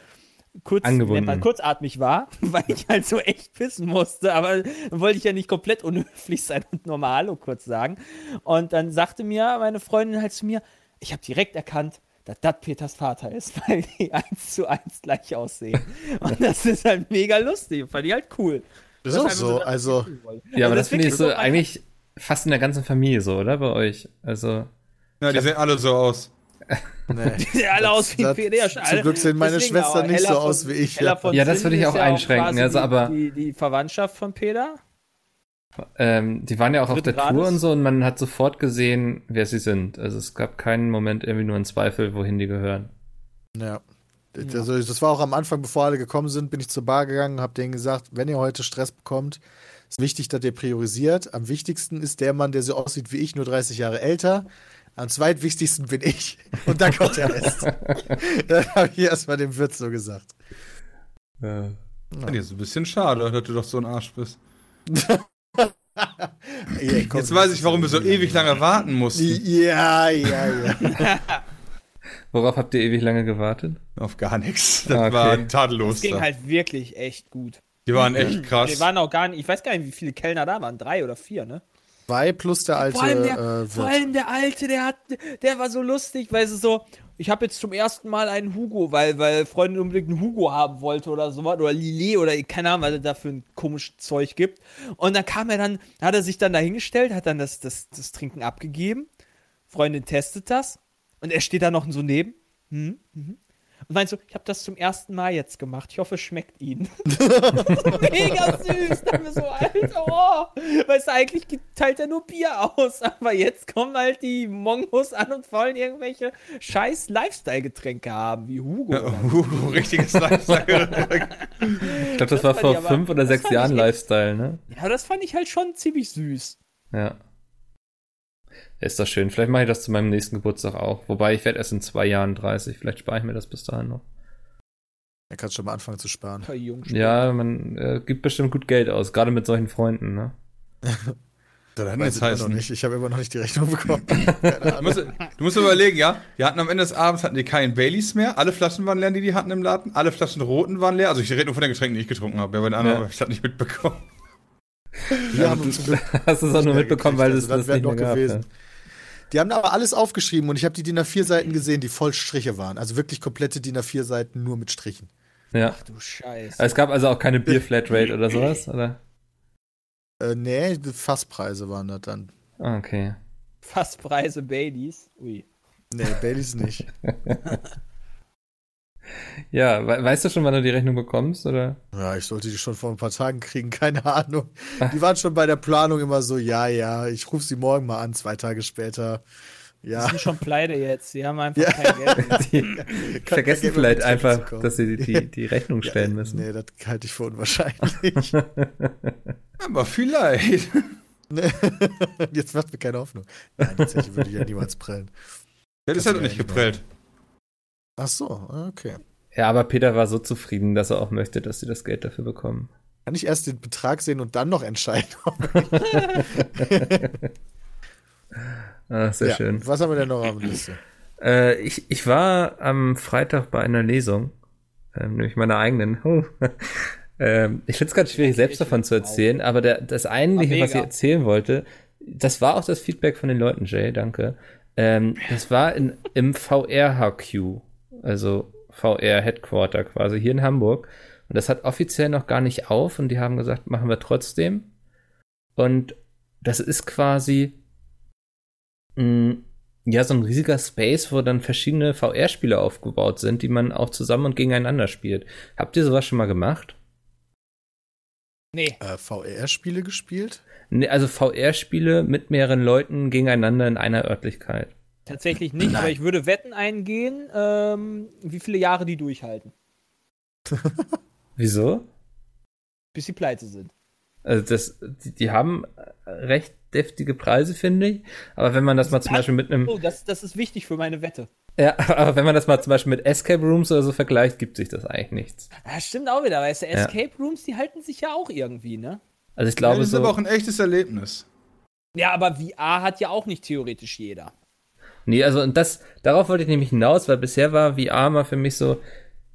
kurz, man, kurzatmig war, weil ich halt so echt pissen musste, aber dann wollte ich ja nicht komplett unhöflich sein und normal Hallo kurz sagen. Und dann sagte mir meine Freundin halt zu mir, ich habe direkt erkannt, dass das Peters Vater ist, weil die eins zu eins gleich aussehen. Und das ist halt mega lustig, fand ich halt cool. Das ist auch so. das Also, Ja, aber Also das finde ich so so eigentlich fast in der ganzen Familie so, oder? Bei euch. Also, Ja, die sehen alle so aus. nee. Die sehen alle aus wie das- Peter. Zum Glück sehen meine Deswegen Schwestern auch nicht so aus wie ich. Ja. Ja, das würde ich auch ja einschränken, quasi also, aber- Die, die Verwandtschaft von Peter. ähm, die waren ja auch auf der Tour und so und man hat sofort gesehen, wer sie sind. Also es gab keinen Moment irgendwie nur einen Zweifel, wohin die gehören. Ja. Also, das war auch am Anfang, bevor alle gekommen sind, bin ich zur Bar gegangen, habe denen gesagt, wenn ihr heute Stress bekommt, ist wichtig, dass ihr priorisiert. Am wichtigsten ist der Mann, der so aussieht wie ich, nur 30 Jahre älter. Am zweitwichtigsten bin ich. Und dann kommt der Rest. dann habe ich erstmal dem Wirt so gesagt. Ja. Ja. ist ein bisschen schade, dass du doch so ein Arsch bist. Ey, komm, Jetzt weiß ich, warum wir so ewig lange warten mussten. Ja, ja, ja. Worauf habt ihr ewig lange gewartet? Auf gar nichts. Das Ah, okay. war tadellos. Das ging da. halt wirklich echt gut. Die waren echt krass. Wir waren auch gar nicht, ich weiß gar nicht, wie viele Kellner da waren. Drei oder vier, ne? Zwei plus der alte Vor allem der, äh, vor allem der Alte, der hat, der war so lustig, weil es so, ich habe jetzt zum ersten Mal einen Hugo, weil, weil Freundin unbedingt einen Hugo haben wollte oder sowas, oder Lillet oder keine Ahnung, was es da für ein komisches Zeug gibt. Und dann kam er dann, hat er sich dann dahingestellt, hat dann das, das, das Trinken abgegeben. Freundin testet das und er steht da noch so neben. Hm, mhm. Und meint so, ich habe das zum ersten Mal jetzt gemacht. Ich hoffe, es schmeckt Ihnen. Mega süß. Da haben wir so, Alter, oh. Weißt du, eigentlich teilt er nur Bier aus. Aber jetzt kommen halt die Mongos an und wollen irgendwelche scheiß Lifestyle-Getränke haben, wie Hugo. Ja, uh, richtiges Lifestyle. Ich glaube, das, war fand vor ich aber- fünf oder das sechs Jahren Lifestyle, ne? Ja, das fand ich halt schon ziemlich süß. Ja. Ist doch schön. Vielleicht mache ich das zu meinem nächsten Geburtstag auch. Wobei ich werde erst in zwei Jahren 30. Vielleicht spare ich mir das bis dahin noch. Da kannst du schon mal anfangen zu sparen. Ja, man äh, gibt bestimmt gut Geld aus, gerade mit solchen Freunden, ne? Das Weiß jetzt ich immer noch nicht. Ich habe immer noch nicht die Rechnung bekommen. Keine Du musst, du musst überlegen, ja? Die hatten am Ende des Abends hatten die keinen Baileys mehr. Alle Flaschen waren leer, die die hatten im Laden. Alle Flaschen roten waren leer. Also ich rede nur von den Getränken, die ich getrunken habe. Ja, bei den anderen Ja. habe ich das nicht mitbekommen. Wir haben zum Glück Hast du es auch nur mitbekommen, weil es also das das nicht mehr noch gab. Die haben aber alles aufgeschrieben und ich habe die DIN A4 Seiten gesehen, die voll Striche waren. Also wirklich komplette DIN A4 Seiten nur mit Strichen. Ja. Ach du Scheiße. Aber Es gab also auch keine Bier-Flatrate oder sowas, oder? Äh, nee, die Fasspreise waren das dann. Ah, Okay. Fasspreise Baileys. Ui. Nee, Baileys nicht. Ja, we weißt du schon, wann du die Rechnung bekommst, oder? Ja, ich sollte die schon vor ein paar Tagen kriegen, keine Ahnung. Die waren schon bei der Planung immer so, ja, ja, ich rufe sie morgen mal an, zwei Tage später. Die Ja, sind schon pleite jetzt. Sie haben einfach Ja. kein Geld mehr. Die vergessen Geld vielleicht mehr einfach, dass sie die, die Rechnung stellen müssen. Nee, das halte ich für unwahrscheinlich. Aber vielleicht. Jetzt macht mir keine Hoffnung. Nein, die Zeche würde ich ja niemals prellen. Das ist halt nicht geprellt. Ach so, okay. Ja, aber Peter war so zufrieden, dass er auch möchte, dass sie das Geld dafür bekommen. Kann ich erst den Betrag sehen und dann noch entscheiden? Ah, sehr ja. schön. Was haben wir denn noch auf der Liste? Äh, ich, ich war am Freitag bei einer Lesung, ähm, nämlich meiner eigenen. Ähm, ich finde es ganz schwierig, selbst davon zu erzählen, aber der, das eigentliche, War was ich erzählen wollte, das war auch das Feedback von den Leuten, Jay, danke. Ähm, das war in, im VR-HQ, also VR-Headquarter quasi, hier in Hamburg. Und das hat offiziell noch gar nicht auf und die haben gesagt, machen wir trotzdem. Und das ist quasi mh, ja so ein riesiger Space, wo dann verschiedene VR-Spiele aufgebaut sind, die man auch zusammen und gegeneinander spielt. Habt ihr sowas schon mal gemacht? Nee. Äh, VR-Spiele gespielt? Nee, also VR-Spiele mit mehreren Leuten gegeneinander in einer Örtlichkeit. Tatsächlich nicht, aber ich würde Wetten eingehen, ähm, wie viele Jahre die durchhalten, Wieso? bis sie pleite sind. Also das, die, die haben recht deftige Preise, finde ich. Aber wenn man das mal zum Beispiel mit einem, Oh, das, das ist wichtig für meine Wette. ja, aber wenn man das mal zum Beispiel mit Escape Rooms oder so vergleicht, gibt sich das eigentlich nichts. Ja, stimmt auch wieder, weißt du, Ja. Escape Rooms, die halten sich ja auch irgendwie, ne? Also ich Ja, glaube das ist so. aber auch ein echtes Erlebnis. Ja, aber VR hat ja auch nicht theoretisch jeder. Nee, also und das, darauf wollte ich nämlich hinaus, weil bisher war VR mal für mich so,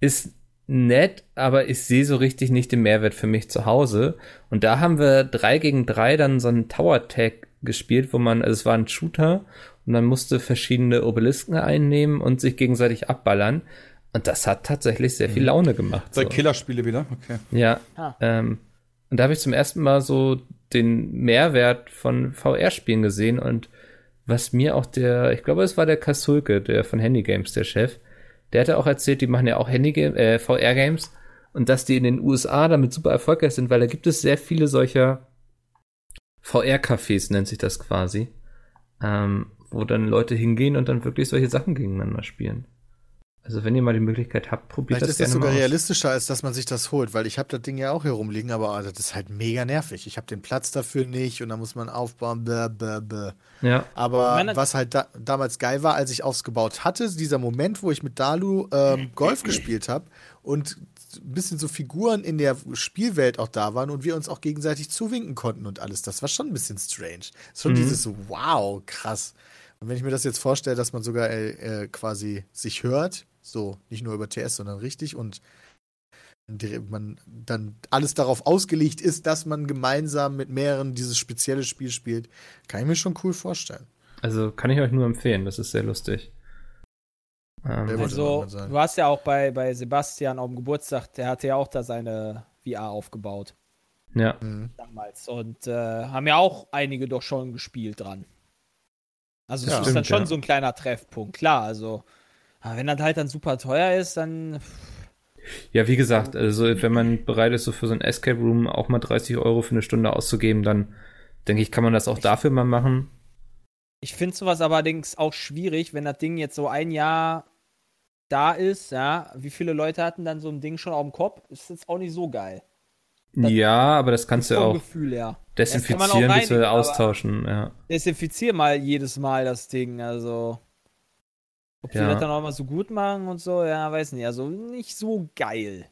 ist nett, aber ich sehe so richtig nicht den Mehrwert für mich zu Hause. Und da haben wir drei gegen drei dann so einen Tower Tag gespielt, wo man, also es war ein Shooter und man musste verschiedene Obelisken einnehmen und sich gegenseitig abballern. Und das hat tatsächlich sehr viel Laune gemacht. Zwei So. Killerspiele wieder, okay. Ja. Ah. Ähm, und da habe ich zum ersten Mal so den Mehrwert von VR-Spielen gesehen und was mir auch der, ich glaube, es war der Kasulke, der von Handy Games, der Chef, der hatte auch erzählt, die machen ja auch Handy äh, VR-Games und dass die in den USA damit super erfolgreich sind, weil da gibt es sehr viele solcher VR-Cafés, nennt sich das quasi, ähm, wo dann Leute hingehen und dann wirklich solche Sachen gegeneinander spielen. Also wenn ihr mal die Möglichkeit habt, probiert Vielleicht das ist das gerne sogar mal aus. realistischer, als dass man sich das holt, weil ich habe das Ding ja auch hier rumliegen, aber ah, das ist halt mega nervig. Ich habe den Platz dafür nicht und da muss man aufbauen. Bäh, bäh, bäh. Ja, Aber meine- was halt da, damals geil war, als ich ausgebaut hatte, ist dieser Moment, wo ich mit Dalu ähm, Golf gespielt habe und ein bisschen so Figuren in der Spielwelt auch da waren und wir uns auch gegenseitig zuwinken konnten und alles. Das war schon ein bisschen strange. Schon Mhm. dieses so, wow, krass. Und wenn ich mir das jetzt vorstelle, dass man sogar äh, äh, quasi sich hört, so nicht nur über TS, sondern richtig und man dann alles darauf ausgelegt ist, dass man gemeinsam mit mehreren dieses spezielle Spiel spielt, kann ich mir schon cool vorstellen. Also kann ich euch nur empfehlen, das ist sehr lustig. Ähm, Also, du hast ja auch bei, bei Sebastian auf dem Geburtstag, der hatte ja auch da seine VR aufgebaut ja, Mhm. damals. Und äh, haben ja auch einige doch schon gespielt dran. Also, es Ja. ist dann Stimmt, schon ja. so ein kleiner Treffpunkt. Klar, also Aber wenn das halt dann super teuer ist, dann. Ja, wie gesagt, also wenn man bereit ist, so für so ein Escape Room auch mal 30 Euro für eine Stunde auszugeben, dann denke ich, kann man das auch dafür mal machen. Ich finde sowas allerdings auch schwierig, wenn das Ding jetzt so ein Jahr da ist, ja. Wie viele Leute hatten dann so ein Ding schon auf dem Kopf? Ist jetzt auch nicht so geil. Das- ja, aber das kannst du Vom auch Gefühl her. desinfizieren, Das reinigen, austauschen, ja. Desinfizier mal jedes Mal das Ding, also. Ob die Ja. das dann auch mal so gut machen und so, ja, weiß nicht. Also nicht so geil.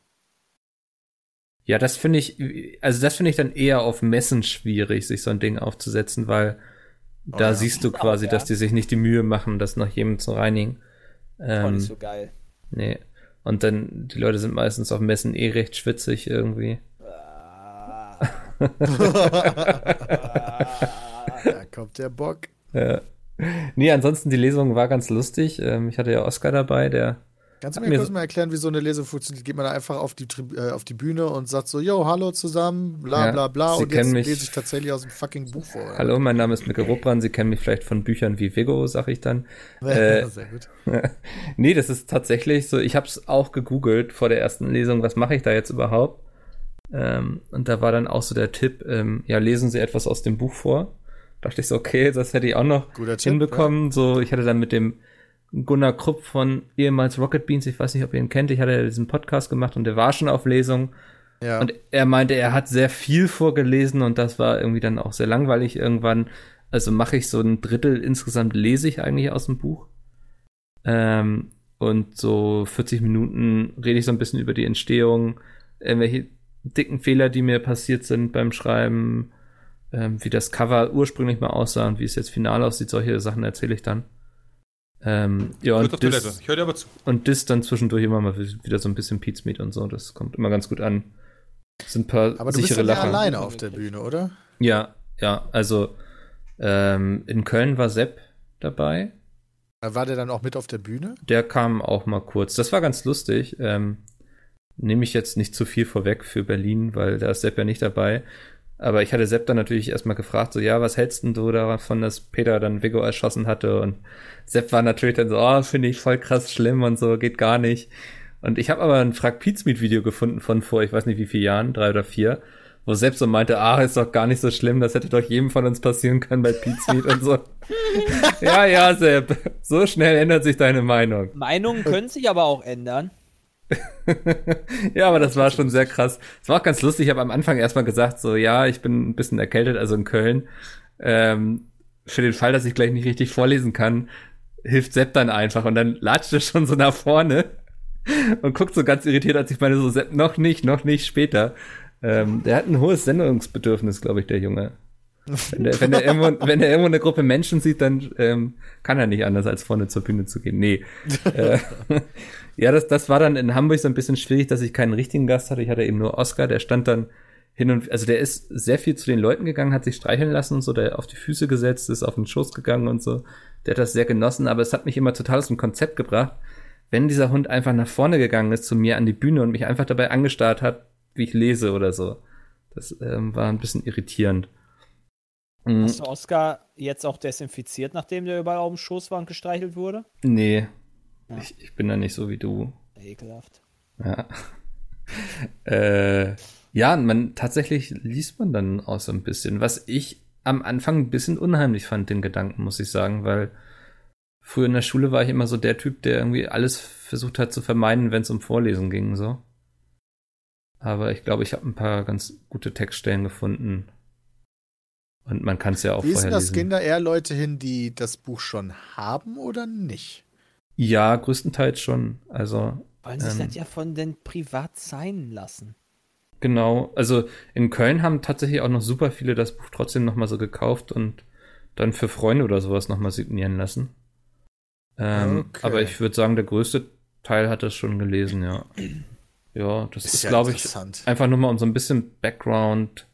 Ja, das finde ich, also das finde ich dann eher auf Messen schwierig, sich so ein Ding aufzusetzen, weil da ja. siehst du Auch, quasi, ja. dass die sich nicht die Mühe machen, das nach jedem zu reinigen. Auch Ähm, nicht so geil. Nee. Und dann, die Leute sind meistens auf Messen eh recht schwitzig irgendwie. Da kommt der Bock. Ja. Nee, ansonsten die Lesung war ganz lustig. Ähm, ich hatte ja Oscar dabei, der. Kannst du mir kurz so- mal erklären, wie so eine Lesung funktioniert? Geht man da einfach auf die, äh, auf die Bühne und sagt so, yo, hallo zusammen, bla Ja, bla bla. Sie und jetzt mich- lese ich tatsächlich aus dem fucking Buch vor. oder? Hallo, mein Name ist Mikkel Ruppran. Sie kennen mich vielleicht von Büchern wie Vigo, sag ich dann. Äh, Sehr gut. nee, das ist tatsächlich so. Ich habe es auch gegoogelt vor der ersten Lesung. Was mache ich da jetzt überhaupt? Ähm, und da war dann auch so der Tipp, ähm, ja, lesen Sie etwas aus dem Buch vor. Dachte ich so, okay, das hätte ich auch noch Guter Tipp, hinbekommen. So, ich hatte dann mit dem Gunnar Krupp von ehemals Rocket Beans, ich weiß nicht, ob ihr ihn kennt, ich hatte ja diesen Podcast gemacht und der war schon auf Lesung. Ja. Und er meinte, er hat sehr viel vorgelesen und das war irgendwie dann auch sehr langweilig irgendwann. Also mache ich so ein Drittel insgesamt lese ich eigentlich aus dem Buch. Ähm, und so 40 Minuten rede ich so ein bisschen über die Entstehung, irgendwelche dicken Fehler, die mir passiert sind beim Schreiben, ähm, wie das Cover ursprünglich mal aussah und wie es jetzt final aussieht, solche Sachen erzähle ich dann. Ähm, ja, und das, Ich höre dir aber zu. und das dann zwischendurch immer mal wieder so ein bisschen Pete's Meat und so. Das kommt immer ganz gut an. Sind ein paar Aber du bist sichere ja Lacher. alleine auf der Bühne, oder? Ja, ja, also ähm, in Köln war Sepp dabei. Äh, War der dann auch mit auf der Bühne? Der kam auch mal kurz. Das war ganz lustig. Ähm, Nehme ich jetzt nicht zu viel vorweg für Berlin, weil da ist Sepp ja nicht dabei. Aber ich hatte Sepp dann natürlich erstmal gefragt, so, ja, was hältst denn du davon, dass Peter dann Vigo erschossen hatte? Und Sepp war natürlich dann so, oh, finde ich voll krass schlimm und so, geht gar nicht. Und ich habe aber ein Frag Pizmeet Video gefunden von vor, ich weiß nicht wie vielen Jahren, drei oder vier, wo Sepp so meinte, ah, ist doch gar nicht so schlimm, das hätte doch jedem von uns passieren können bei Pizmeet und so. ja, ja, Sepp, so schnell ändert sich deine Meinung. Meinungen können sich aber auch ändern. ja, aber das war schon sehr krass. Es war auch ganz lustig. Ich habe am Anfang erstmal gesagt, so, ja, ich bin ein bisschen erkältet, also in Köln. Ähm, für den Fall, dass ich gleich nicht richtig vorlesen kann, hilft Sepp dann einfach. Und dann latscht er schon so nach vorne und guckt so ganz irritiert, als ich meine, so, Sepp, noch nicht, noch nicht, später. Ähm, der hat ein hohes Sendungsbedürfnis, glaube ich, der Junge. Wenn der, wenn, der irgendwo, wenn der irgendwo eine Gruppe Menschen sieht, dann ähm, kann er nicht anders, als vorne zur Bühne zu gehen. Nee. Ja, das, das war dann in Hamburg so ein bisschen schwierig, dass ich keinen richtigen Gast hatte. Ich hatte eben nur Oscar, der stand dann hin und also der ist sehr viel zu den Leuten gegangen, hat sich streicheln lassen und so, der auf die Füße gesetzt, ist auf den Schoß gegangen und so. Der hat das sehr genossen, aber es hat mich immer total aus dem Konzept gebracht, wenn dieser Hund einfach nach vorne gegangen ist zu mir an die Bühne und mich einfach dabei angestarrt hat, wie ich lese oder so. Das ähm, war ein bisschen irritierend. Mhm. Hast du Oscar jetzt auch desinfiziert, nachdem der überall auf dem Schoß war und gestreichelt wurde? Nee. Ja. Ich, ich bin da nicht so wie du. Ekelhaft. Ja. äh, ja, man tatsächlich liest man dann auch so ein bisschen, was ich am Anfang ein bisschen unheimlich fand, den Gedanken, muss ich sagen, weil früher in der Schule war ich immer so der Typ, der irgendwie alles versucht hat zu vermeiden, wenn es um Vorlesen ging, so. Aber ich glaube, ich habe ein paar ganz gute Textstellen gefunden. Und man kann es ja auch denn vorher das? lesen. Gehen da eher Leute hin, die das Buch schon haben oder nicht? Ja, größtenteils schon. Also Wollen sich Ähm. das ja von den privat sein lassen. Genau, also in Köln haben tatsächlich auch noch super viele das Buch trotzdem nochmal so gekauft und dann für Freunde oder sowas nochmal signieren lassen. Ähm, Okay. Aber ich würde sagen, der größte Teil hat das schon gelesen, ja. Ja, das ist, ja glaube ich, einfach nur mal um so ein bisschen Background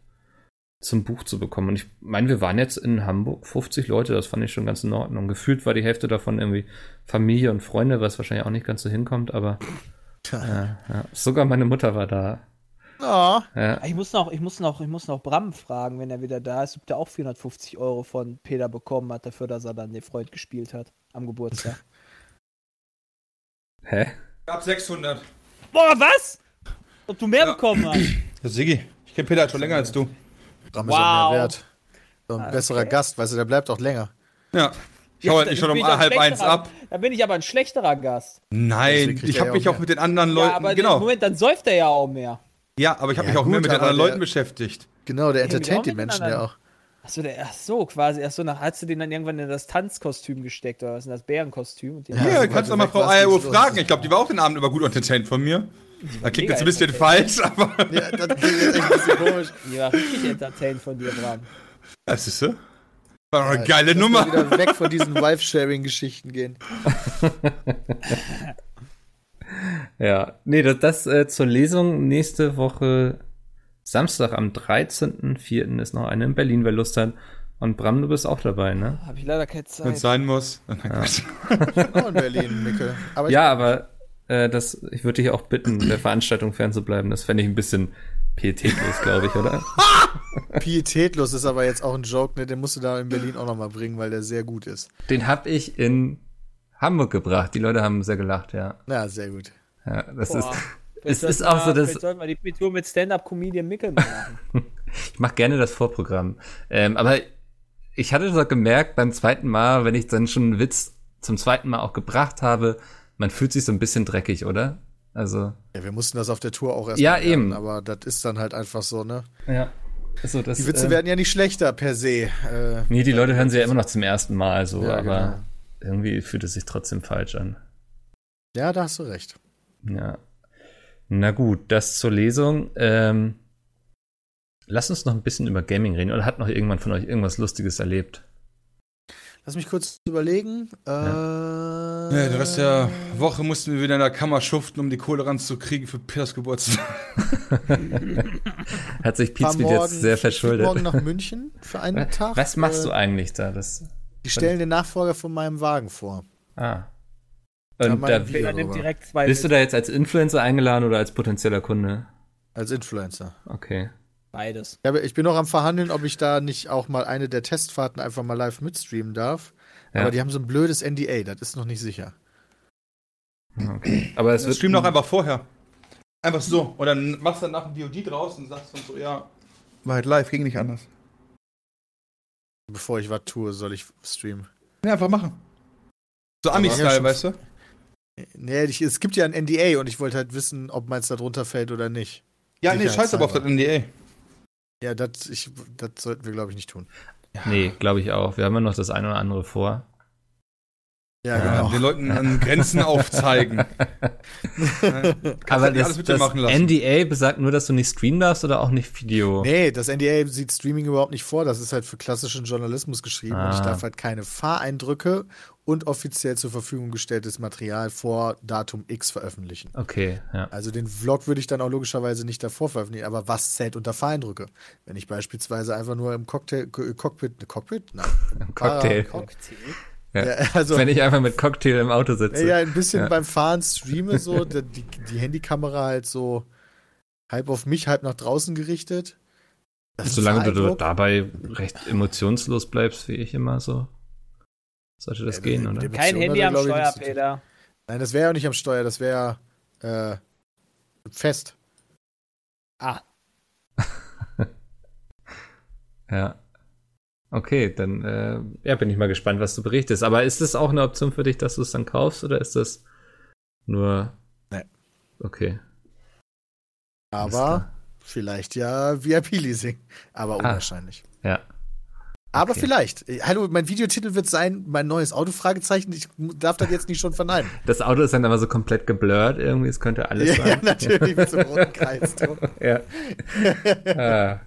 zum Buch zu bekommen. Und ich meine, wir waren jetzt in Hamburg 50 Leute, das fand ich schon ganz in Ordnung. Gefühlt war die Hälfte davon irgendwie Familie und Freunde, was wahrscheinlich auch nicht ganz so hinkommt, aber äh, ja. sogar meine Mutter war da. Ja, Ja. Ich muss noch, ich muss noch, ich muss noch Bram fragen, wenn er wieder da ist, ob der auch 450 Euro von Peter bekommen hat, dafür, dass er dann den Freund gespielt hat am Geburtstag. Hä? Ab 600. Boah, was? Ob du mehr Ja. bekommen hast? Das Siggi. Ich kenne Peter halt schon länger als du. Bram ist Wow. auch mehr wert. So ein besserer Gast, weißt du, der bleibt auch länger. Ja. Ich hau halt nicht schon um halb eins ab. Da bin ich aber ein schlechterer Gast. Nein, ich habe mich auch auch mehr. mit den anderen Leuten. ja, aber genau. Moment, dann säuft er ja auch mehr. Ja, aber ich habe Ja, mich auch mehr gut, mit den anderen der- Leuten beschäftigt. Genau, der entertaint die Menschen ja auch. Achso, der, ach so, quasi. Ach so, nach, hast du den dann irgendwann in das Tanzkostüm gesteckt oder was? In das Bärenkostüm? Ja, Ja, so du kannst doch mal Frau Eieruhr fragen. Ich glaube, die war auch den Abend über gut entertained von mir. Das klingt jetzt ein bisschen falsch, aber. Ja, das klingt jetzt echt ein bisschen komisch. Die war richtig entertained von dir, Bram. Das ist so. War doch eine Ja, geile lass Nummer. wieder weg von diesen Wife-Sharing-Geschichten gehen. Ja, nee, das, das äh, zur Lesung nächste Woche Samstag am 13.04. ist noch eine in Berlin, wer Lust hat. Und Bram, du bist auch dabei, ne? Habe ich leider keine Wenn es Zeit. sein muss. Oh mein Gott. Auch in Berlin, Mickel. Aber Ja, aber äh, das, ich würde dich auch bitten, der Veranstaltung fernzubleiben. Das fände ich ein bisschen pietätlos, glaube ich, oder? pietätlos ist aber jetzt auch ein Joke, ne? Den musst du da in Berlin auch nochmal bringen, weil der sehr gut ist. Den habe ich in Hamburg gebracht. Die Leute haben sehr gelacht, ja. Na, sehr gut. ja das Boah. ist, es ist auch so, dass sollten wir die Tour mit Stand-Up-Comedian Mickel machen. ich mache gerne das Vorprogramm. Ähm, aber ich hatte so gemerkt beim zweiten Mal, wenn ich dann schon einen Witz zum zweiten Mal auch gebracht habe, man fühlt sich so ein bisschen dreckig, oder? Also Ja, wir mussten das auf der Tour auch erst Ja, lernen, eben. Aber das ist dann halt einfach so, ne? ja. Also das, Die Witze äh, werden ja nicht schlechter per se. Äh, Nee, die Leute hören sie ja immer noch zum ersten Mal, so, Ja, aber genau. irgendwie fühlt es sich trotzdem falsch an. ja, da hast du recht. Ja. Na gut, das zur Lesung. Ähm, lass uns noch ein bisschen über Gaming reden. Oder hat noch irgendwann von euch irgendwas Lustiges erlebt? Lass mich kurz überlegen. Äh, Ja, den Rest der Woche mussten wir wieder in der Kammer schuften, um die Kohle ranzukriegen für Peters Geburtstag. Hat sich Pizmeet jetzt sehr verschuldet. morgen nach München für einen Tag. Was machst du Äh, eigentlich da? Das, Die stellen den Nachfolger von meinem Wagen vor. ah. Ja, Und da, nimmt direkt zwei bist du da jetzt als Influencer eingeladen oder als potenzieller Kunde? Als Influencer. Okay. Beides. Ja, aber ich bin noch am Verhandeln, ob ich da nicht auch mal eine der Testfahrten einfach mal live mitstreamen darf. Ja. Aber die haben so ein blödes NDA, das ist noch nicht sicher. okay. Aber es wird stream doch einfach vorher. Einfach so. Und dann machst du danach ein VOD draus und sagst dann so, ja, war halt live, ging nicht anders. Bevor ich was tue, soll ich streamen. Ja, einfach machen. So Ami-Style, weißt du? Nee, ich, es gibt ja ein NDA und ich wollte halt wissen, ob meins da drunter fällt oder nicht. Ja, nee, scheiß aber auf das NDA. Ja, das sollten wir, glaube ich, nicht tun. Nee, glaube ich auch. Wir haben ja noch das eine oder andere vor. Ja, genau. den Leuten an Grenzen aufzeigen. Kannst Aber halt nicht das, alles mit dir das machen lassen. NDA besagt nur, dass du nicht streamen darfst oder auch nicht Video? Nee, das NDA sieht Streaming überhaupt nicht vor. Das ist halt für klassischen Journalismus geschrieben. Und ich Ah. darf halt keine Fahreindrücke und offiziell zur Verfügung gestelltes Material vor Datum X veröffentlichen. Okay, ja. Also den Vlog würde ich dann auch logischerweise nicht davor veröffentlichen. Aber was zählt unter Fahreindrücke? Wenn ich beispielsweise einfach nur im Cocktail, Cockpit, ne, Cockpit? Nein. Im Cocktail. Cocktail. Ja. Ja, also, Wenn ich einfach mit Cocktail im Auto sitze. ja, ein bisschen Ja. beim Fahren streame, so, die, die, Handykamera halt so halb auf mich, halb nach draußen gerichtet. Das Solange du dabei recht emotionslos bleibst, wie ich immer so, sollte das Ja, gehen, oder? dem- Kein Handy am er, Steuer. Peter. Nein, das wäre ja nicht am Steuer, das wäre äh, fest. Ah, Ja. Okay, dann äh, ja, bin ich mal gespannt, was du berichtest. Aber ist das auch eine Option für dich, dass du es dann kaufst oder ist das nur. Nee. Okay. Aber vielleicht ja VIP-Leasing. Aber Ah. unwahrscheinlich. Ja. Aber Okay. vielleicht. Äh, Hallo, mein Videotitel wird sein, mein neues Auto, Fragezeichen. Ich darf das jetzt nicht schon verneinen. Das Auto ist dann aber so komplett geblurrt irgendwie, es könnte alles Ja, ja, sein. natürlich, mit so einem roten Kreis. ja. ah.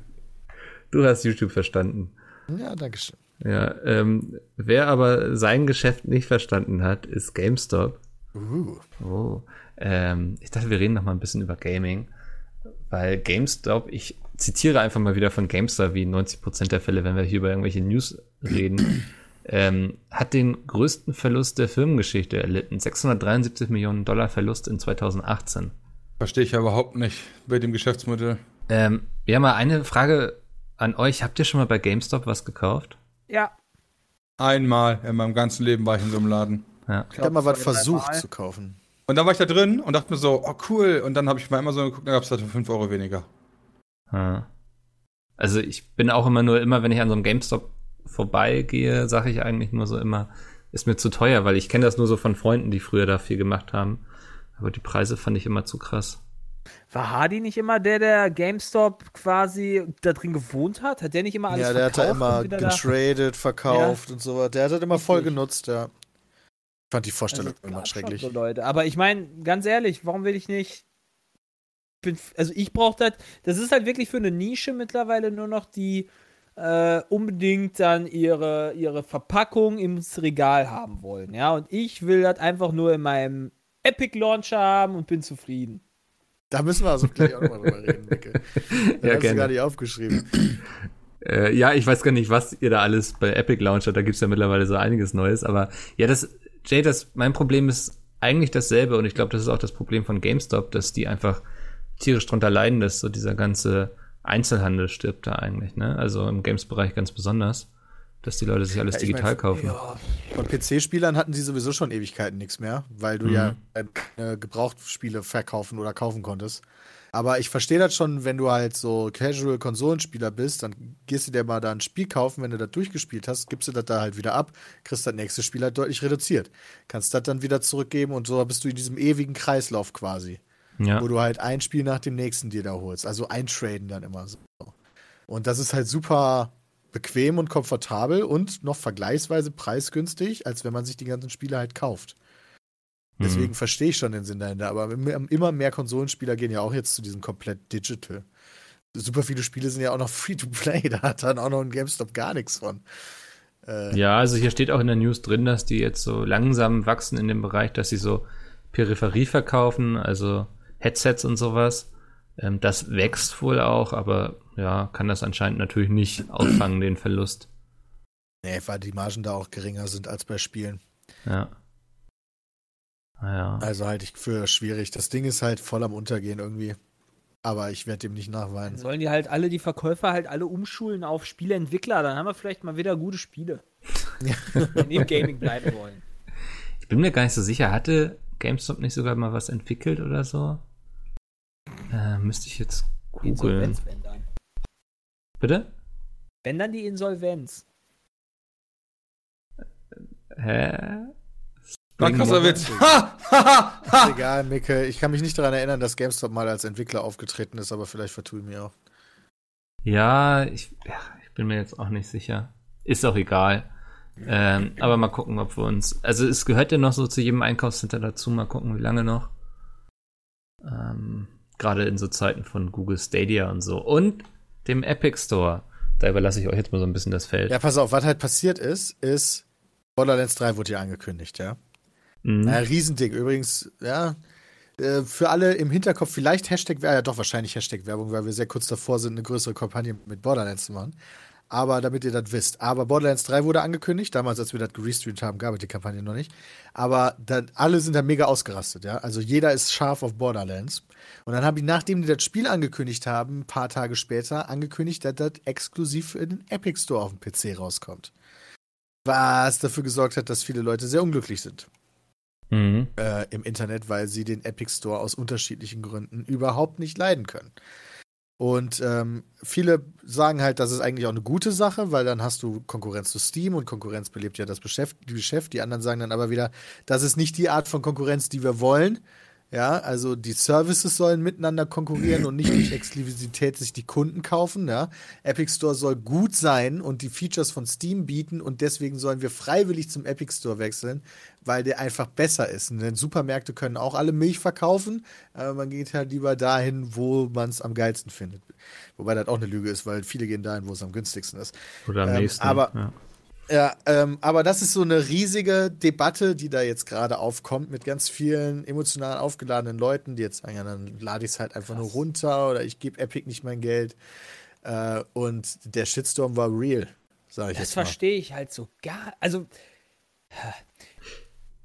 Du hast YouTube verstanden. Ja, danke schön. Ja, ähm, wer aber sein Geschäft nicht verstanden hat, ist GameStop. Uh. Oh, ähm, ich dachte, wir reden noch mal ein bisschen über Gaming, weil GameStop, ich zitiere einfach mal wieder von GameStop, wie 90% der Fälle, wenn wir hier über irgendwelche News reden, ähm, hat den größten Verlust der Firmengeschichte erlitten. 673 Millionen Dollar Verlust in 2018. Verstehe ich ja überhaupt nicht bei dem Geschäftsmodell. Ähm, ja, mal eine Frage an euch. Habt ihr schon mal bei GameStop was gekauft? ja. Einmal in meinem ganzen Leben war ich in so einem Laden. Ja. Ich habe mal was versucht zu kaufen. Und dann war ich da drin und dachte mir so, oh cool. Und dann habe ich mal immer so geguckt, da gab es halt 5 Euro weniger. Ja. Also ich bin auch immer nur, immer wenn ich an so einem GameStop vorbeigehe, sage ich eigentlich nur so immer, ist mir zu teuer, weil ich kenne das nur so von Freunden, die früher da viel gemacht haben. Aber die Preise fand ich immer zu krass. War Hardy nicht immer der, der GameStop quasi da drin gewohnt hat? Hat der nicht immer alles Ja, der hat da verkauft immer getradet, verkauft und so weiter. Der hat das immer voll genutzt, ja. Ich fand die Vorstellung Also, immer schrecklich. So Leute. Aber ich meine, ganz ehrlich, warum will ich nicht. Bin, also ich brauche das. Das ist halt wirklich für eine Nische mittlerweile nur noch, die äh, unbedingt dann ihre, ihre Verpackung ins Regal haben wollen. Ja, und ich will das einfach nur in meinem Epic Launcher haben und bin zufrieden. Da müssen wir also gleich auch nochmal drüber reden, Micke. Das Ja, hast du gerne. gar nicht aufgeschrieben. Äh, ja, ich weiß gar nicht, was ihr da alles bei Epic Launcher, da gibt's ja mittlerweile so einiges Neues, aber ja, das, Jay, das, mein Problem ist eigentlich dasselbe und ich glaube, das ist auch das Problem von GameStop, dass die einfach tierisch drunter leiden, dass so dieser ganze Einzelhandel stirbt da eigentlich, ne? Also im Games-Bereich ganz besonders, dass die Leute sich alles Ja, digital mein, kaufen. Ja, von PC-Spielern hatten sie sowieso schon Ewigkeiten nichts mehr, weil du Mhm. ja äh, Gebrauchtspiele verkaufen oder kaufen konntest. Aber ich verstehe das schon, wenn du halt so Casual-Konsolenspieler bist, dann gehst du dir mal da ein Spiel kaufen, wenn du das durchgespielt hast, gibst du das da halt wieder ab, kriegst das nächste Spiel halt deutlich reduziert. Kannst das dann wieder zurückgeben und so bist du in diesem ewigen Kreislauf quasi Ja. wo du halt ein Spiel nach dem nächsten dir da holst. Also eintraden dann immer so. Und das ist halt super bequem und komfortabel und noch vergleichsweise preisgünstig, als wenn man sich die ganzen Spiele halt kauft. Deswegen Mhm. verstehe ich schon den Sinn dahinter. Aber im- immer mehr Konsolenspieler gehen ja auch jetzt zu diesem komplett Digital. Super viele Spiele sind ja auch noch Free-to-Play. Da hat dann auch noch ein GameStop gar nichts von. Äh, Ja, also hier steht auch in der News drin, dass die jetzt so langsam wachsen in dem Bereich, dass sie so Peripherie verkaufen, also Headsets und sowas. Ähm, das wächst wohl auch, aber ja, kann das anscheinend natürlich nicht auffangen, den Verlust. Nee, weil die Margen da auch geringer sind als bei Spielen. Ja. Naja. Also halte ich für schwierig. Das Ding ist halt voll am Untergehen irgendwie. Aber ich werde dem nicht Dann nachweinen. sollen die halt alle, die Verkäufer halt alle umschulen auf Spieleentwickler. Dann haben wir vielleicht mal wieder gute Spiele. Wenn im Gaming bleiben wollen. Ich bin mir gar nicht so sicher, hatte GameStop nicht sogar mal was entwickelt oder so? Äh, müsste ich jetzt googeln. Bitte? Wenn dann die Insolvenz. Hä? War ein krasser. Witz. Ha! Ha! Ha! Egal, Micke. Ich kann mich nicht daran erinnern, dass GameStop mal als Entwickler aufgetreten ist, aber vielleicht vertue ich mich auch. Ja, ich, ja, ich bin mir jetzt auch nicht sicher. Ist auch egal. Ähm, aber mal gucken, ob wir uns. Also es gehört ja noch so zu jedem Einkaufscenter dazu. Mal gucken, wie lange noch. Ähm, Gerade in so Zeiten von Google Stadia und so. Und dem Epic Store. Da überlasse ich euch jetzt mal so ein bisschen das Feld. Ja, pass auf, was halt passiert ist, ist, Borderlands 3 wurde ja angekündigt, ja. Mhm. Ein Riesending. Übrigens, ja, äh, für alle im Hinterkopf vielleicht Hashtag, ja doch wahrscheinlich Hashtag Werbung, weil wir sehr kurz davor sind, eine größere Kampagne mit Borderlands zu machen. Aber damit ihr das wisst. Aber Borderlands 3 wurde angekündigt. Damals, als wir das gerestreamt haben, gab es die Kampagne noch nicht. Aber dann, alle sind da mega ausgerastet, ja. Also jeder ist scharf auf Borderlands. Und dann haben die, nachdem die das Spiel angekündigt haben, ein paar Tage später, angekündigt, dass das exklusiv in den Epic Store auf dem PC rauskommt. Was dafür gesorgt hat, dass viele Leute sehr unglücklich sind Mhm. äh, im Internet, weil sie den Epic Store aus unterschiedlichen Gründen überhaupt nicht leiden können. Und ähm, viele sagen halt, das ist eigentlich auch eine gute Sache, weil dann hast du Konkurrenz zu Steam und Konkurrenz belebt ja das Geschäft. Die, Geschäft. die anderen sagen dann aber wieder, das ist nicht die Art von Konkurrenz, die wir wollen. Ja, also die Services sollen miteinander konkurrieren und nicht durch Exklusivität sich die Kunden kaufen. Ja. Epic Store soll gut sein und die Features von Steam bieten und deswegen sollen wir freiwillig zum Epic Store wechseln, weil der einfach besser ist. Denn Supermärkte können auch alle Milch verkaufen, aber man geht halt lieber dahin, wo man es am geilsten findet. Wobei das auch eine Lüge ist, weil viele gehen dahin, wo es am günstigsten ist. Oder am Ähm, nächsten. aber- ja. Ja, ähm, aber das ist so eine riesige Debatte, die da jetzt gerade aufkommt, mit ganz vielen emotional aufgeladenen Leuten, die jetzt sagen, ja, dann lade ich es halt einfach nur runter oder ich gebe Epic nicht mein Geld. Äh, und der Shitstorm war real, sage ich Das verstehe ich halt so gar. Also,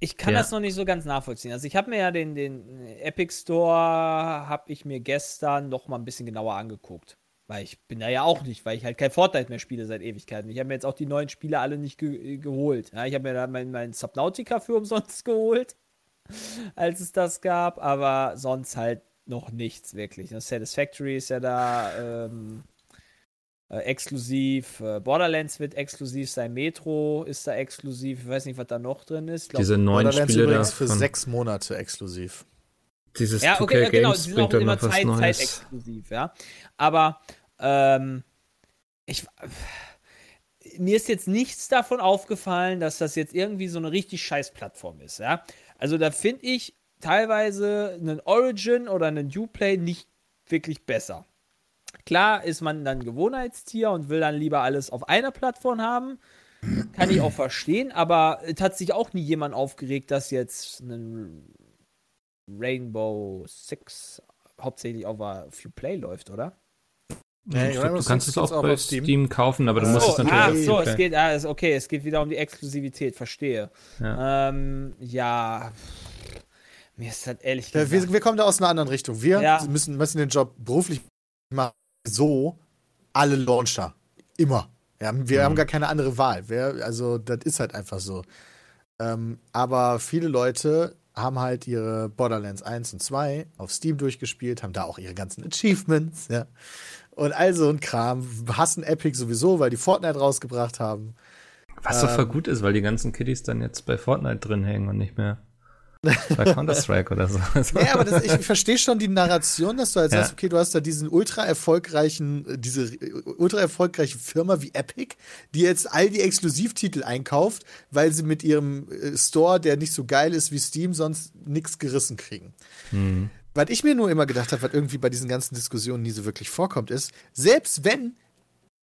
ich kann Ja. das noch nicht so ganz nachvollziehen. Also, ich habe mir ja den, den Epic Store, habe ich mir gestern noch mal ein bisschen genauer angeguckt. Weil ich bin da ja auch nicht, weil ich halt kein Fortnite mehr spiele seit Ewigkeiten. Ich habe mir jetzt auch die neuen Spiele alle nicht ge geholt. Ja, ich habe mir da meinen mein Subnautica für umsonst geholt. als es das gab, aber sonst halt noch nichts wirklich. Das Satisfactory ist ja da ähm, äh, exklusiv, äh, Borderlands wird exklusiv sein, Metro ist da exklusiv, ich weiß nicht, was da noch drin ist. Glaub, Diese neuen Borderlands Spiele übrigens da für sechs Monate exklusiv. Dieses ja, 2K okay, ja, genau, Games die sind bringt auch immer Zeit, Neues. zeitexklusiv, ja. Aber ähm, ich, mir ist jetzt nichts davon aufgefallen, dass das jetzt irgendwie so eine richtig scheiß Plattform ist, ja. Also da finde ich teilweise einen Origin oder einen Uplay nicht wirklich besser. Klar ist man dann Gewohnheitstier und will dann lieber alles auf einer Plattform haben. Kann ich auch verstehen, aber es hat sich auch nie jemand aufgeregt, dass jetzt ein Rainbow Six hauptsächlich auf der Free Play läuft, oder? Nee, glaub, du kannst es auch auch bei auf Steam. Steam. kaufen, aber du Ach musst so, es natürlich ah, auf so, es geht, ah, es- okay, es geht wieder um die Exklusivität, verstehe. Ja. Ähm, ja, mir ist das ehrlich gesagt. wir, wir kommen da aus einer anderen Richtung. Wir Ja. müssen, müssen den Job beruflich machen. So, alle Launcher. Immer. Ja, wir Mhm. haben gar keine andere Wahl. Wir, also, das ist halt einfach so. Ähm, aber viele Leute haben halt ihre Borderlands 1 und 2 auf Steam durchgespielt, haben da auch ihre ganzen Achievements, ja. Und all so ein Kram. Hassen Epic sowieso, weil die Fortnite rausgebracht haben. Was so Ähm, voll gut ist, weil die ganzen Kiddies dann jetzt bei Fortnite drin hängen und nicht mehr bei Counter-Strike oder so. Ja, aber das, ich verstehe schon die Narration, dass du halt Ja. sagst, okay, du hast da diesen ultra erfolgreichen, diese ultra erfolgreiche Firma wie Epic, die jetzt all die Exklusivtitel einkauft, weil sie mit ihrem äh, Store, der nicht so geil ist wie Steam, sonst nichts gerissen kriegen. Mhm. Was ich mir nur immer gedacht habe, was irgendwie bei diesen ganzen Diskussionen nie so wirklich vorkommt, ist, selbst wenn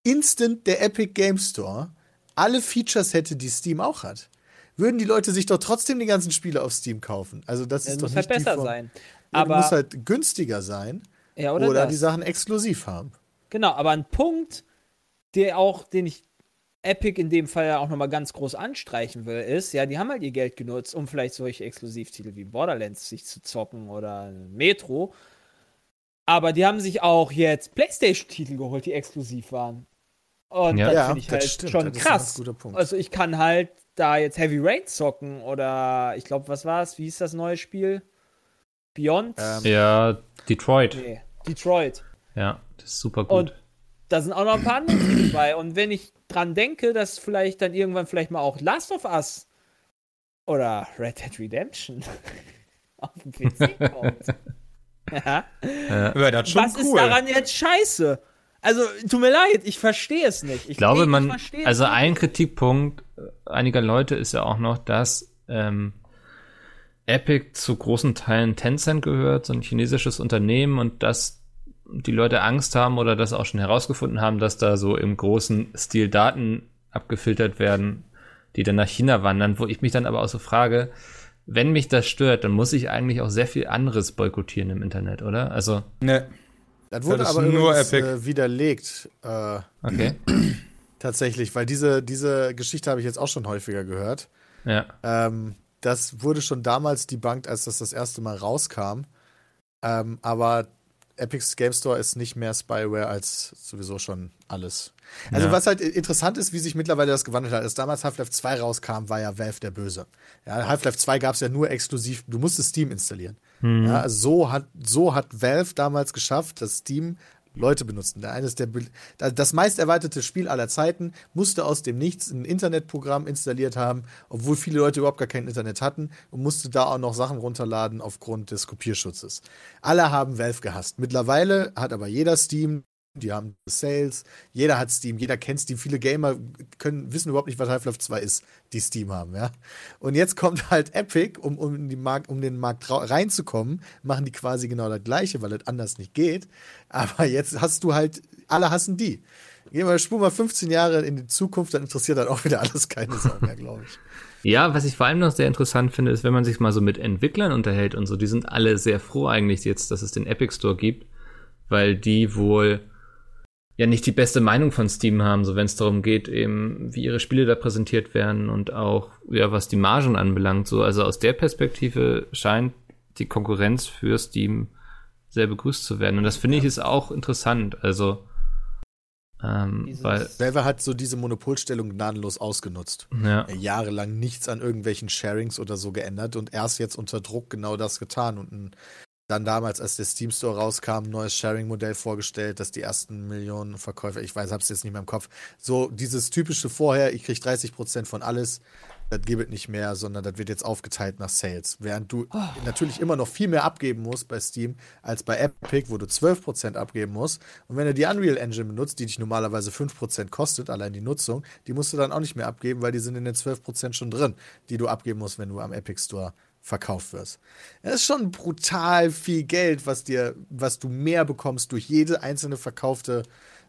instant der Epic Game Store alle Features hätte, die Steam auch hat, würden die Leute sich doch trotzdem die ganzen Spiele auf Steam kaufen. Also das Das ist doch muss nicht halt die besser Form. sein. Ja, Aber, muss halt günstiger sein ja, oder, oder, die Sachen exklusiv haben. Genau, aber ein Punkt, der auch, den ich Epic in dem Fall ja auch nochmal ganz groß anstreichen will, ist, ja, die haben halt ihr Geld genutzt, um vielleicht solche Exklusivtitel wie Borderlands sich zu zocken oder Metro. Aber die haben sich auch jetzt PlayStation-Titel geholt, die exklusiv waren. Und Ja. das Ja, finde ich halt stimmt, schon das ist ein ganz krass. guter Punkt. Also ich kann halt da jetzt Heavy Rain zocken oder ich glaube, was war es? Wie ist das neue Spiel? Beyond? Ähm, Ja, Detroit. Nee, Detroit. Ja, das ist super gut. Und da sind auch noch ein paar andere Titel bei. Und wenn ich dran denke, dass vielleicht dann irgendwann vielleicht mal auch Last of Us oder Red Dead Redemption auf dem PC kommt. ja. Wäre das schon Was cool. ist daran jetzt scheiße? Also, tut mir leid, ich verstehe es nicht. Ich glaube, ich man, verstehe es also nicht. ein Kritikpunkt äh, einiger Leute ist ja auch noch, dass ähm, Epic zu großen Teilen Tencent gehört, so ein chinesisches Unternehmen und dass die Leute Angst haben oder das auch schon herausgefunden haben, dass da so im großen Stil Daten abgefiltert werden, die dann nach China wandern, wo ich mich dann aber auch so frage, wenn mich das stört, dann muss ich eigentlich auch sehr viel anderes boykottieren im Internet, oder? Also, Ne. Das wurde das aber nur übrigens, Epic. äh, widerlegt. Äh, okay. tatsächlich, weil diese, diese Geschichte habe ich jetzt auch schon häufiger gehört. Ja. Ähm, das wurde schon damals debunked, als das das erste Mal rauskam. Ähm, aber Epic's Game Store ist nicht mehr Spyware als sowieso schon alles. Also Ja. was halt interessant ist, wie sich mittlerweile das gewandelt hat. Als damals Half-Life 2 rauskam, war ja Valve der Böse. Ja, Half-Life 2 gab es ja nur exklusiv, du musstest Steam installieren. Ja, also so hat, so hat Valve damals geschafft, dass Steam Leute benutzen. Eines der das meist erweiterte Spiel aller Zeiten musste aus dem Nichts ein Internetprogramm installiert haben, obwohl viele Leute überhaupt gar kein Internet hatten und musste da auch noch Sachen runterladen aufgrund des Kopierschutzes. Alle haben Valve gehasst. Mittlerweile hat aber jeder Steam, die haben Sales, jeder hat Steam, jeder kennt Steam. Viele Gamer können wissen überhaupt nicht, was Half-Life 2 ist, die Steam haben, ja. Und jetzt kommt halt Epic, um, um, die Markt, um den Markt reinzukommen, machen die quasi genau das gleiche, weil das anders nicht geht. Aber jetzt hast du halt, alle hassen die. Gehen wir, spur mal 15 Jahre in die Zukunft, dann interessiert dann auch wieder alles keine Sau mehr, glaube ich. Ja, was ich vor allem noch sehr interessant finde, ist, wenn man sich mal so mit Entwicklern unterhält und so, die sind alle sehr froh eigentlich jetzt, dass es den Epic Store gibt, weil die wohl ja nicht die beste Meinung von Steam haben, so wenn es darum geht, eben wie ihre Spiele da präsentiert werden und auch ja was die Margen anbelangt, so. Also aus der Perspektive scheint die Konkurrenz für Steam sehr begrüßt zu werden. Und das finde ich ist auch interessant, also Ähm, Dieses- weil, Valve hat so diese Monopolstellung gnadenlos ausgenutzt. ja, Jahrelang nichts an irgendwelchen Sharings oder so geändert und erst jetzt unter Druck genau das getan und ein, dann damals, als der Steam Store rauskam, ein neues Sharing-Modell vorgestellt, dass die ersten Millionen Verkäufer, ich weiß, hab's jetzt nicht mehr im Kopf, so dieses typische vorher, ich krieg 30% von alles, das gibt es nicht mehr, sondern das wird jetzt aufgeteilt nach Sales. Während du natürlich immer noch viel mehr abgeben musst bei Steam als bei Epic, wo du 12% abgeben musst. Und wenn du die Unreal Engine benutzt, die dich normalerweise 5% kostet, allein die Nutzung, die musst du dann auch nicht mehr abgeben, weil die sind in den 12% schon drin, die du abgeben musst, wenn du am Epic Store verkauft wirst. Das ist schon brutal viel Geld, was dir, was du mehr bekommst durch jede einzelne verkaufte,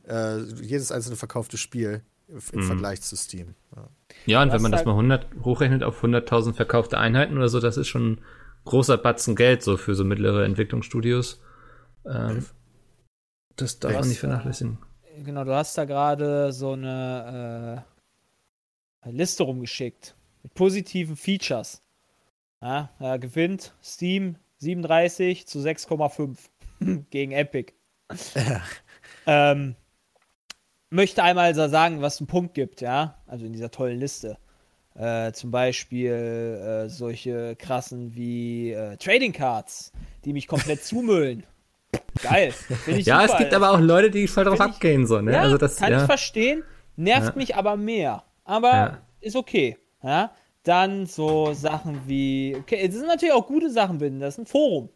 äh, jedes einzelne verkaufte Spiel im Vergleich zu Steam. Ja. ja, und Du wenn man hast das mal 100 hochrechnet auf 100.000 verkaufte Einheiten oder so, das ist schon ein großer Batzen Geld so für so mittlere Entwicklungsstudios. Ähm, das darf man nicht vernachlässigen. Genau, du hast da gerade so eine äh, Liste rumgeschickt mit positiven Features. Ja, da gewinnt Steam 37 zu 6,5 gegen Epic. ähm, möchte einmal sagen, was einen Punkt gibt, ja, also in dieser tollen Liste. Äh, zum Beispiel äh, solche krassen wie äh, Trading Cards, die mich komplett zumüllen. Geil. Ja, super. es gibt aber auch Leute, die voll drauf ich- abgehen, so, ne? Ja, also das, kann ja. ich verstehen. Nervt Ja. mich aber mehr. Aber ist okay. Ja? Dann so Sachen wie, okay, das sind natürlich auch gute Sachen drin. Das ist ein Forum.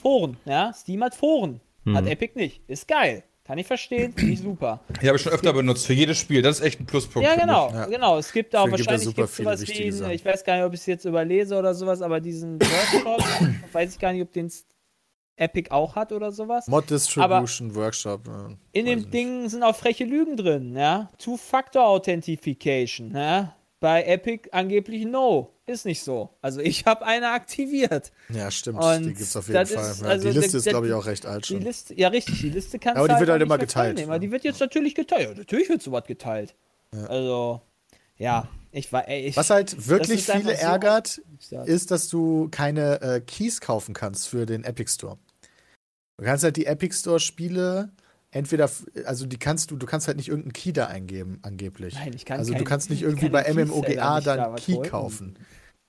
Foren, ja. Steam hat Foren. Hm. Hat Epic nicht. Ist geil. Kann ich verstehen. Finde ich super. Die habe ich schon öfter benutzt, für jedes Spiel. Das ist echt ein Pluspunkt. Ja, für genau, Ja. genau. Es gibt auch gibt es wahrscheinlich super gibt's viele sowas wie, einen, ich weiß gar nicht, ob ich es jetzt überlese oder sowas, aber diesen Workshop, weiß ich gar nicht, ob den Epic auch hat oder sowas. Mod Distribution Workshop. äh, In dem ich Ding sind auch freche Lügen drin, ja. Two-Factor-Authentification, ja. Bei Epic angeblich no. Ist nicht so. Also ich habe eine aktiviert. Ja, stimmt. Und die gibt's auf jeden Fall. ist- ja, also die Liste der- ist, glaube ich, auch recht alt Die schon. Liste, ja richtig, die Liste kannst Aber du die wird halt immer geteilt. teilnehmen. Aber die wird jetzt natürlich geteilt. Ja, natürlich wird sowas geteilt. Also, ja, ich war, ey, ich, Was halt wirklich viele so- ärgert, Ja. ist, dass du keine äh, Keys kaufen kannst für den Epic Store. Du kannst halt die Epic Store Spiele entweder, also die kannst du, du kannst halt nicht irgendeinen Key da eingeben, angeblich. Nein, ich kann also du kein- kannst nicht ich irgendwie bei MMOGA dann da Key holen. kaufen.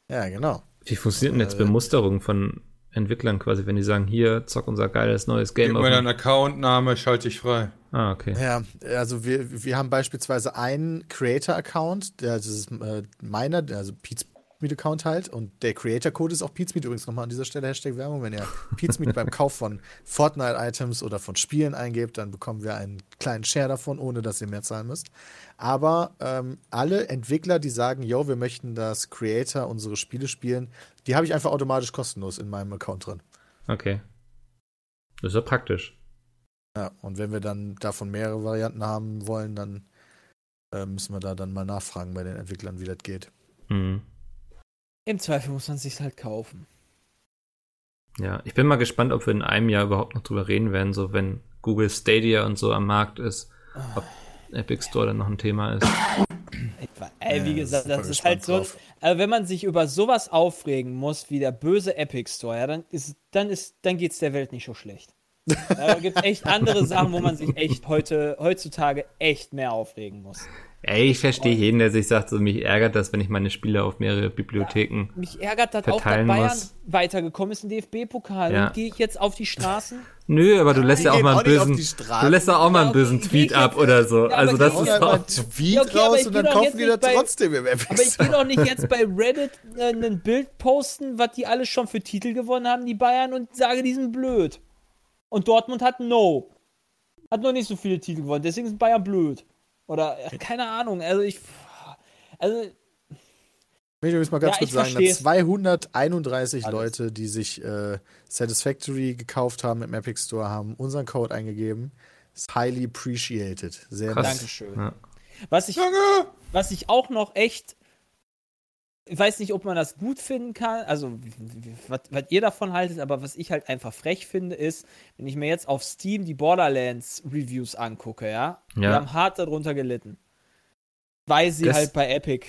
Ja, genau. Wie funktioniert denn jetzt Bemusterung von Entwicklern quasi, wenn die sagen, hier, zock unser geiles neues Game Gib mir deinen Account-Name, schalte dich frei. Ah, okay. Ja, also wir, wir haben beispielsweise einen Creator-Account, der das ist äh, meiner, also Pete's Account halt und der Creator-Code ist auch Pizmeet. Übrigens nochmal an dieser Stelle Hashtag Werbung. Wenn ihr Pizmeet beim Kauf von Fortnite-Items oder von Spielen eingebt, dann bekommen wir einen kleinen Share davon, ohne dass ihr mehr zahlen müsst. Aber ähm, alle Entwickler, die sagen, yo, wir möchten, dass Creator unsere Spiele spielen, die habe ich einfach automatisch kostenlos in meinem Account drin. Okay. Das ist ja praktisch. Ja, und wenn wir dann davon mehrere Varianten haben wollen, dann äh, müssen wir da dann mal nachfragen bei den Entwicklern, wie das geht. Mhm. Im Zweifel muss man sich halt kaufen. Ja, ich bin mal gespannt, ob wir in einem Jahr überhaupt noch drüber reden werden, so wenn Google Stadia und so am Markt ist, ob Epic Store dann noch ein Thema ist. Ey, wie Ja, gesagt, super das ist gespannt halt so. drauf. Also wenn man sich über sowas aufregen muss wie der böse Epic Store, ja, dann ist, dann ist, dann geht's der Welt nicht so schlecht. Ja, Da gibt echt andere Sachen, wo man sich echt heute, heutzutage echt mehr aufregen muss. Ey, ich verstehe jeden, der sich sagt, so mich ärgert das, wenn ich meine Spiele auf mehrere Bibliotheken. Mich ärgert das auch, dass Verteilen Bayern muss. weitergekommen ist im DFB-Pokal. Ja. Gehe ich jetzt auf die Straßen? Nö, aber du lässt Die ja auch mal einen bösen, du lässt ja auch mal einen Ja, bösen Tweet ab oder so. Ja, also das ist auch einen Tweet Ja, okay, aber raus ich und geh dann doch kaufen die das trotzdem im Epic Aber ich will doch nicht jetzt bei Reddit äh, ein Bild posten, was die alle schon für Titel gewonnen haben, die Bayern, und sage, die sind blöd. Und Dortmund hat No. Hat noch nicht so viele Titel gewonnen, deswegen sind Bayern blöd. Oder, äh, keine Ahnung, also ich. Also, Ich will übrigens mal ganz Ja, kurz sagen, dass 231 Alles. Leute, die sich äh, Satisfactory gekauft haben im Epic Store, haben unseren Code eingegeben. Ist highly appreciated. Sehr Krass. Dankeschön. Ja. Was ich, was ich auch noch echt. Ich weiß nicht, ob man das gut finden kann, also was, ihr davon haltet, aber was ich halt einfach frech finde, ist, wenn ich mir jetzt auf Steam die Borderlands Reviews angucke, ja, die Ja. haben hart darunter gelitten. Weil sie Das- halt bei Epic.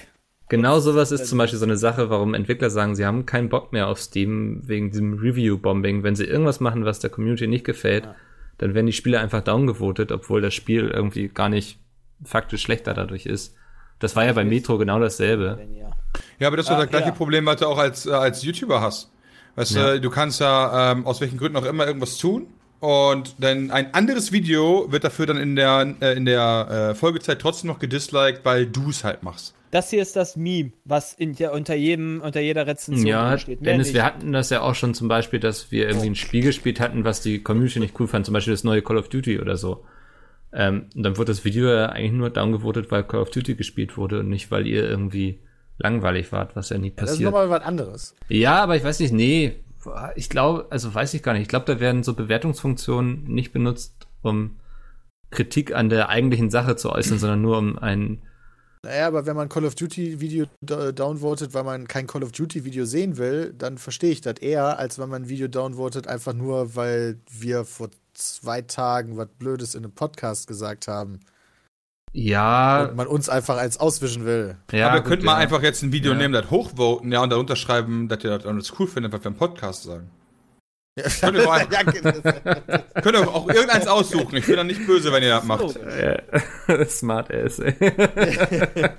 Genau sowas ist zum Beispiel so eine Sache, warum Entwickler sagen, sie haben keinen Bock mehr auf Steam wegen diesem Review-Bombing. Wenn sie irgendwas machen, was der Community nicht gefällt, Ja. dann werden die Spiele einfach downgevotet, obwohl das Spiel irgendwie gar nicht faktisch schlechter dadurch ist. Das war ja bei Metro genau dasselbe. Ja. Ja, aber das ist doch Ach, das gleiche ja. Problem, was du auch als, äh, als YouTuber hast. Weißt Ja. du, du kannst ja ähm, aus welchen Gründen auch immer irgendwas tun und dann ein anderes Video wird dafür dann in der, äh, in der äh, Folgezeit trotzdem noch gedisliked, weil du es halt machst. Das hier ist das Meme, was in der, unter jedem, unter jeder Rezension Ja, steht. Mehr Dennis, nicht. wir hatten das ja auch schon zum Beispiel, dass wir irgendwie ein Spiel gespielt hatten, was die Community nicht cool fand, zum Beispiel das neue Call of Duty oder so. Ähm, und dann wurde das Video ja eigentlich nur downgevotet, weil Call of Duty gespielt wurde und nicht, weil ihr irgendwie langweilig wart, was ja nie Das ist passiert. nochmal was anderes. Ja, aber ich weiß nicht, nee. Ich glaube, also weiß ich gar nicht. Ich glaube, da werden so Bewertungsfunktionen nicht benutzt, um Kritik an der eigentlichen Sache zu äußern, sondern nur um einen. Naja, aber wenn man Call of Duty Video downvotet, weil man kein Call of Duty Video sehen will, dann verstehe ich das eher, als wenn man ein Video downvotet, einfach nur, weil wir vor zwei Tagen was Blödes in einem Podcast gesagt haben. Ja, Und man uns einfach als auswischen will. ja. aber ihr gut, könnt mal ja. einfach jetzt ein Video Ja. nehmen, das hochvoten, ja, und da unterschreiben, dass ihr das alles cool findet, was wir im Podcast sagen. Könnt ihr, ja, das- könnt ihr auch irgendeins aussuchen. Ich bin dann nicht böse, wenn ihr das macht. Ja, Smart ass. ey.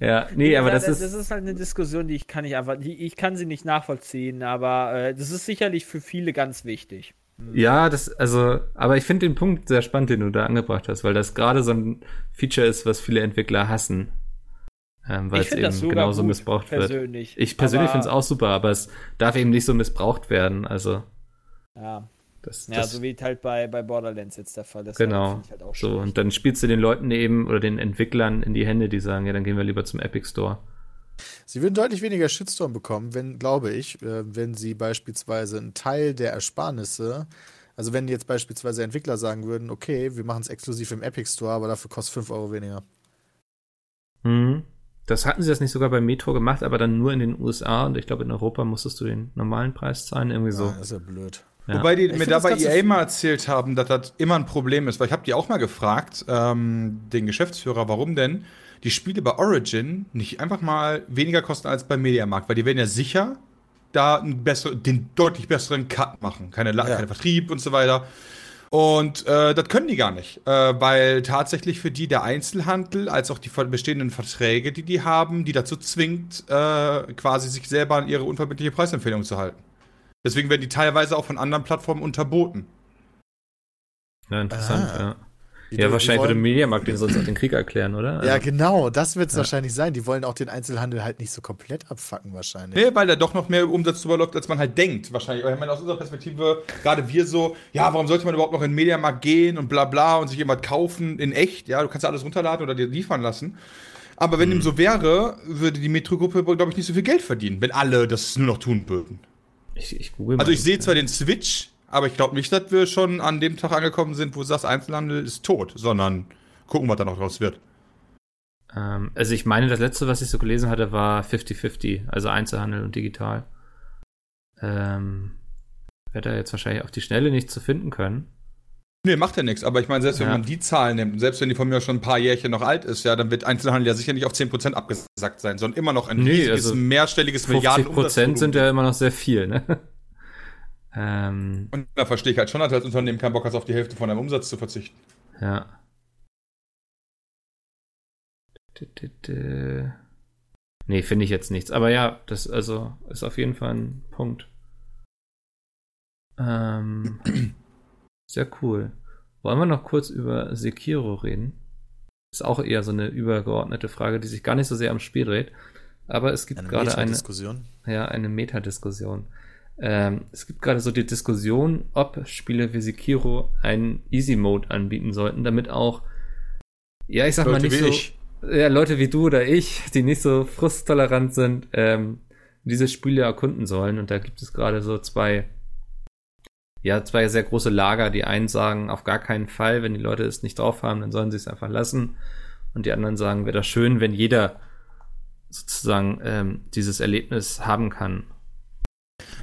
ja, nee, aber Ja, das ist. das ist halt eine Diskussion, die ich kann nicht einfach, die, ich kann sie nicht nachvollziehen, aber äh, das ist sicherlich für viele ganz wichtig. Ja, das, also, aber ich finde den Punkt sehr spannend, den du da angebracht hast, weil das gerade so ein Feature ist, was viele Entwickler hassen. Ähm, weil ich es eben genauso gut, missbraucht wird. persönlich. Ich persönlich finde es auch super, aber es darf eben nicht so missbraucht werden. Also, Ja, das, ja das so wie halt bei, bei Borderlands jetzt der Fall ist. genau. halt auch so, schwierig. und dann spielst du den Leuten eben oder den Entwicklern in die Hände, die sagen, ja, dann gehen wir lieber zum Epic Store. Sie würden deutlich weniger Shitstorm bekommen, wenn, glaube ich, äh, wenn sie beispielsweise einen Teil der Ersparnisse, also wenn jetzt beispielsweise Entwickler sagen würden, okay, wir machen es exklusiv im Epic Store, aber dafür kostet 5 Euro weniger. Mhm. Das hatten sie das nicht sogar bei Metro gemacht, aber dann nur in den USA und ich glaube in Europa musstest du den normalen Preis zahlen, irgendwie so. Das ist ja blöd. Ja. Wobei die mir find da bei EA mal erzählt haben, dass das immer ein Problem ist, weil ich habe die auch mal gefragt, ähm, den Geschäftsführer, warum denn die Spiele bei Origin nicht einfach mal weniger kosten als beim Mediamarkt, weil die werden ja sicher da einen besseren, den deutlich besseren Cut machen, keine, La Ja. keine Vertrieb und so weiter. Und äh, das können die gar nicht, äh, weil tatsächlich für die der Einzelhandel als auch die bestehenden Verträge, die die haben, die dazu zwingt, äh, quasi sich selber an ihre unverbindliche Preisempfehlung zu halten. Deswegen werden die teilweise auch von anderen Plattformen unterboten. Ja, interessant, Ah. ja. Die- Ja, wahrscheinlich wollen- würde Mediamarkt den sonst auch den Krieg erklären, oder? Ja, Also, genau, das wird es Ja. wahrscheinlich sein. Die wollen auch den Einzelhandel halt nicht so komplett abfacken, wahrscheinlich. Nee, weil da doch noch mehr Umsatz drüber läuft, als man halt denkt. Wahrscheinlich. Ich meine, aus unserer Perspektive, gerade wir so, ja, warum sollte man überhaupt noch in den Mediamarkt gehen und bla bla und sich jemand kaufen in echt? Ja, du kannst ja alles runterladen oder dir liefern lassen. Aber wenn dem so wäre, würde die Metro-Gruppe, glaube ich, nicht so viel Geld verdienen, wenn alle das nur noch tun würden. ich, ich google Also mal. ich sehe zwar den Switch, aber ich glaube nicht, dass wir schon an dem Tag angekommen sind, wo du sagst, Einzelhandel ist tot, sondern gucken, was da noch draus wird. Ähm, also ich meine, das letzte, was ich so gelesen hatte, war 50-50, also Einzelhandel und digital. Ähm, werde da jetzt wahrscheinlich auf die Schnelle nicht zu finden können. Nee, macht ja nichts. Aber ich meine, selbst wenn Ja. man die Zahlen nimmt, selbst wenn die von mir schon ein paar Jährchen noch alt ist, ja, dann wird Einzelhandel ja sicher nicht auf 10% abgesackt sein, sondern immer noch ein Nee, riesiges, also mehrstelliges 50 Prozent sind ja Milliarden. immer noch sehr viel, ne? Ähm, Und da verstehe ich halt schon, dass du als Unternehmen keinen Bock hast, auf die Hälfte von deinem Umsatz zu verzichten. ja. Nee, finde ich jetzt nichts. Aber ja, das also ist auf jeden Fall ein Punkt. Ähm, sehr cool. Wollen wir noch kurz über Sekiro reden? Ist auch eher so eine übergeordnete Frage, die sich gar nicht so sehr am Spiel dreht. Aber es gibt Eine gerade eine, Diskussion. ja, eine Metadiskussion. Ähm, es gibt gerade so die Diskussion, ob Spiele wie Sekiro einen Easy Mode anbieten sollten, damit auch, ja, ich sag mal Leute nicht wie so, ich. ja, Leute wie du oder ich, die nicht so frusttolerant sind, ähm, diese Spiele erkunden sollen. Und da gibt es gerade so zwei, ja, zwei sehr große Lager. Die einen sagen, auf gar keinen Fall, wenn die Leute es nicht drauf haben, dann sollen sie es einfach lassen. Und die anderen sagen, wäre das schön, wenn jeder sozusagen ähm, dieses Erlebnis haben kann.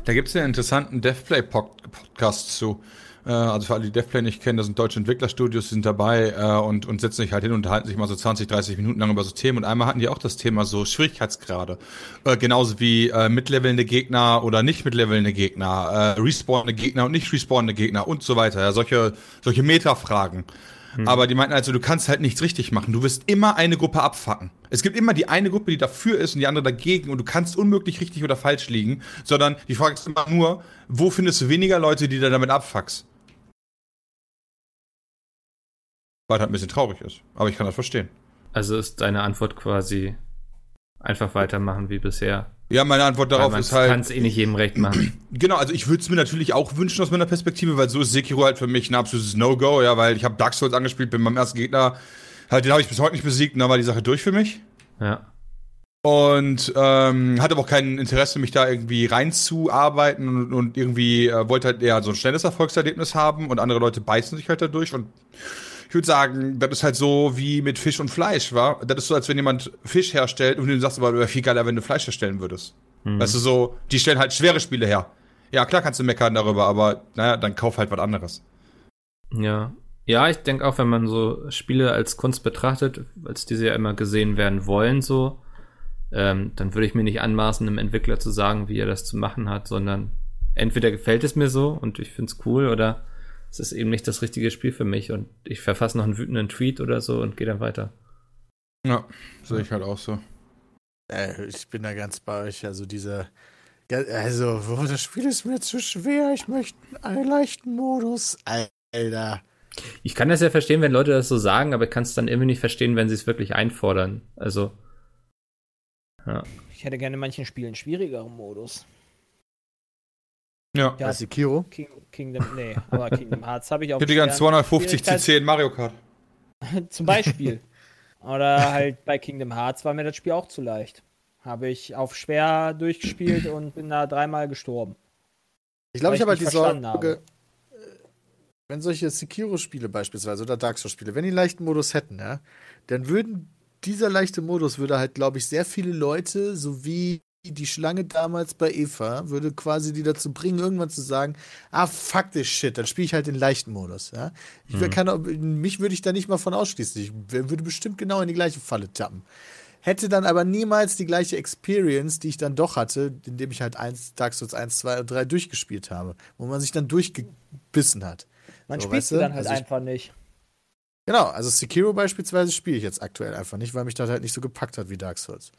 Da gibt es einen interessanten Deathplay-Podcast Podcasts zu. Äh, also für alle, die Devplay nicht kennen, das sind deutsche Entwicklerstudios, die sind dabei äh, und, und setzen sich halt hin und unterhalten sich mal so 20, 30 Minuten lang über so Themen. Und einmal hatten die auch das Thema so Schwierigkeitsgrade. Äh, genauso wie äh, mitlevelnde Gegner oder nicht mitlevelnde Gegner, äh, respawnende Gegner und nicht respawnende Gegner und so weiter. Ja, solche, solche Meta-Fragen. Hm. Aber die meinten also, du kannst halt nichts richtig machen. Du wirst immer eine Gruppe abfacken. Es gibt immer die eine Gruppe, die dafür ist und die andere dagegen und du kannst unmöglich richtig oder falsch liegen, sondern die Frage ist immer nur, wo findest du weniger Leute, die du damit abfuckst? Weil halt ein bisschen traurig ist. Aber ich kann das verstehen. Also ist deine Antwort quasi einfach weitermachen wie bisher. Ja, meine Antwort darauf ist halt. Du kannst eh nicht jedem recht machen. Genau, also ich würde es mir natürlich auch wünschen aus meiner Perspektive, weil so ist Sekiro halt für mich ein absolutes No-Go, ja, weil ich habe Dark Souls angespielt, bin beim ersten Gegner, halt den habe ich bis heute nicht besiegt und dann war die Sache durch für mich. Ja. Und ähm, hatte aber auch kein Interesse, mich da irgendwie reinzuarbeiten und, und irgendwie äh, wollte halt eher so ein schnelles Erfolgserlebnis haben und andere Leute beißen sich halt dadurch und ich würde sagen, das ist halt so wie mit Fisch und Fleisch, war. Das ist so, als wenn jemand Fisch herstellt und du sagst, aber wäre viel geiler, wenn du Fleisch herstellen würdest. Mhm. Weißt du, so, die stellen halt schwere Spiele her. Ja, klar kannst du meckern darüber, aber naja, dann kauf halt was anderes. Ja. Ja, ich denke auch, wenn man so Spiele als Kunst betrachtet, als diese ja immer gesehen werden wollen, so, ähm, dann würde ich mir nicht anmaßen, einem Entwickler zu sagen, wie er das zu machen hat, sondern entweder gefällt es mir so und ich finde es cool oder es ist eben nicht das richtige Spiel für mich und ich verfasse noch einen wütenden Tweet oder so und gehe dann weiter. Ja, sehe ich halt auch so. Äh, ich bin da ganz bei euch. Also diese, also das Spiel ist mir zu schwer. Ich möchte einen leichten Modus. Alter. Ich kann das ja verstehen, wenn Leute das so sagen, aber ich kann es dann irgendwie nicht verstehen, wenn sie es wirklich einfordern. Also. Ja. Ich hätte gerne in manchen Spielen schwierigeren Modus. Ja. ja Sekiro? King, Kingdom, nee, aber Kingdom Hearts habe ich auch. Ich hätte gern 250 CC in Mario Kart. Zum Beispiel. Oder halt bei Kingdom Hearts war mir das Spiel auch zu leicht. Habe ich auf schwer durchgespielt und bin da dreimal gestorben. Ich glaube, ich habe halt die Sorge, äh, wenn solche Sekiro-Spiele beispielsweise oder Dark Souls-Spiele, wenn die einen leichten Modus hätten, ja, dann würden dieser leichte Modus würde halt, glaube ich, sehr viele Leute sowie die Schlange damals bei Eva würde quasi die dazu bringen, irgendwann zu sagen, ah, fuck this shit, dann spiele ich halt den leichten Modus. Ja? Ich mhm. kann, mich würde ich da nicht mal von ausschließen. Ich würde bestimmt genau in die gleiche Falle tappen. Hätte dann aber niemals die gleiche Experience, die ich dann doch hatte, indem ich halt eins, Dark Souls 1, 2 und 3 durchgespielt habe, wo man sich dann durchgebissen hat. Man so, spielt du? dann halt also einfach nicht. Genau, also Sekiro beispielsweise spiele ich jetzt aktuell einfach nicht, weil mich das halt nicht so gepackt hat wie Dark Souls.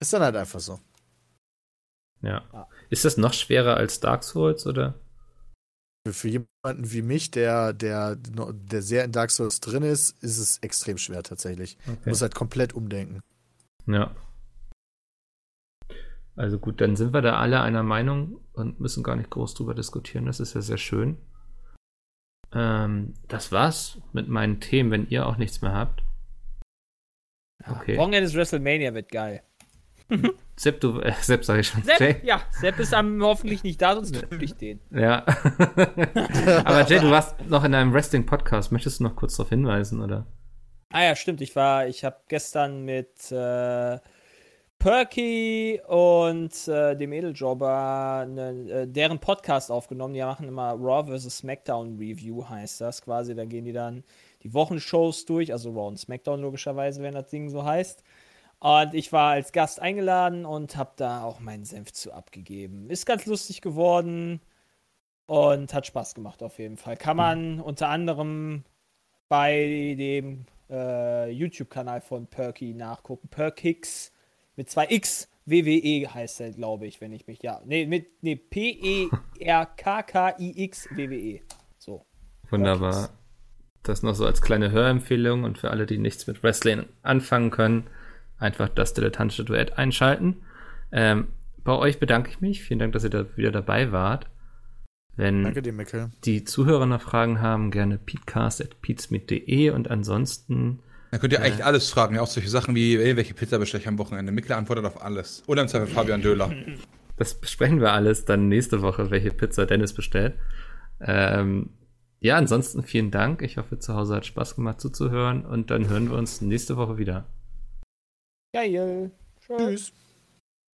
Ist dann halt einfach so. Ja. Ist das noch schwerer als Dark Souls oder? Für jemanden wie mich, der, der, der sehr in Dark Souls drin ist, ist es extrem schwer tatsächlich. Okay. Muss halt komplett umdenken. Ja. Also gut, dann sind wir da alle einer Meinung und müssen gar nicht groß drüber diskutieren. Das ist ja sehr schön. Ähm, das war's mit meinen Themen, wenn ihr auch nichts mehr habt. Okay. Wochenende WrestleMania wird geil. Sepp, du, äh, Sepp sag ich schon. Sepp, Jay? ja, Sepp ist am, hoffentlich nicht da, sonst töte ich den. Ja. Aber Jay, du warst noch in einem Wrestling-Podcast. Möchtest du noch kurz darauf hinweisen, oder? Ah ja, stimmt. Ich war, ich habe gestern mit äh, Perky und äh, dem Edeljobber ne, äh, deren Podcast aufgenommen. Die machen immer Raw vs. SmackDown Review, heißt das quasi. Da gehen die dann die Wochenshows durch, also Raw und SmackDown logischerweise, wenn das Ding so heißt. Und ich war als Gast eingeladen und habe da auch meinen Senf zu abgegeben. Ist ganz lustig geworden und hat Spaß gemacht auf jeden Fall. Kann man unter anderem bei dem äh, YouTube-Kanal von Perky nachgucken. Perkix mit zwei X. WWE heißt er, glaube ich, wenn ich mich, ja. Nee, mit, nee, P-E-R-K-K-I-X WWE. So. Wunderbar. Perkix. Das noch so als kleine Hörempfehlung und für alle, die nichts mit Wrestling anfangen können einfach das dilettantische Duett einschalten. Ähm, bei euch bedanke ich mich. Vielen Dank, dass ihr da wieder dabei wart. Wenn Danke dir, Mikkel. die Zuhörer noch Fragen haben, gerne peatcast.peatsmit.de und ansonsten. Da könnt ihr äh, eigentlich alles fragen, auch solche Sachen wie, ey, welche Pizza bestelle ich am Wochenende? Mikkel antwortet auf alles. Oder im Zweifel Fabian Döhler. Das besprechen wir alles dann nächste Woche, welche Pizza Dennis bestellt. Ähm, ja, ansonsten vielen Dank. Ich hoffe, zu Hause hat Spaß gemacht zuzuhören und dann hören wir uns nächste Woche wieder. Geil. Tschüss.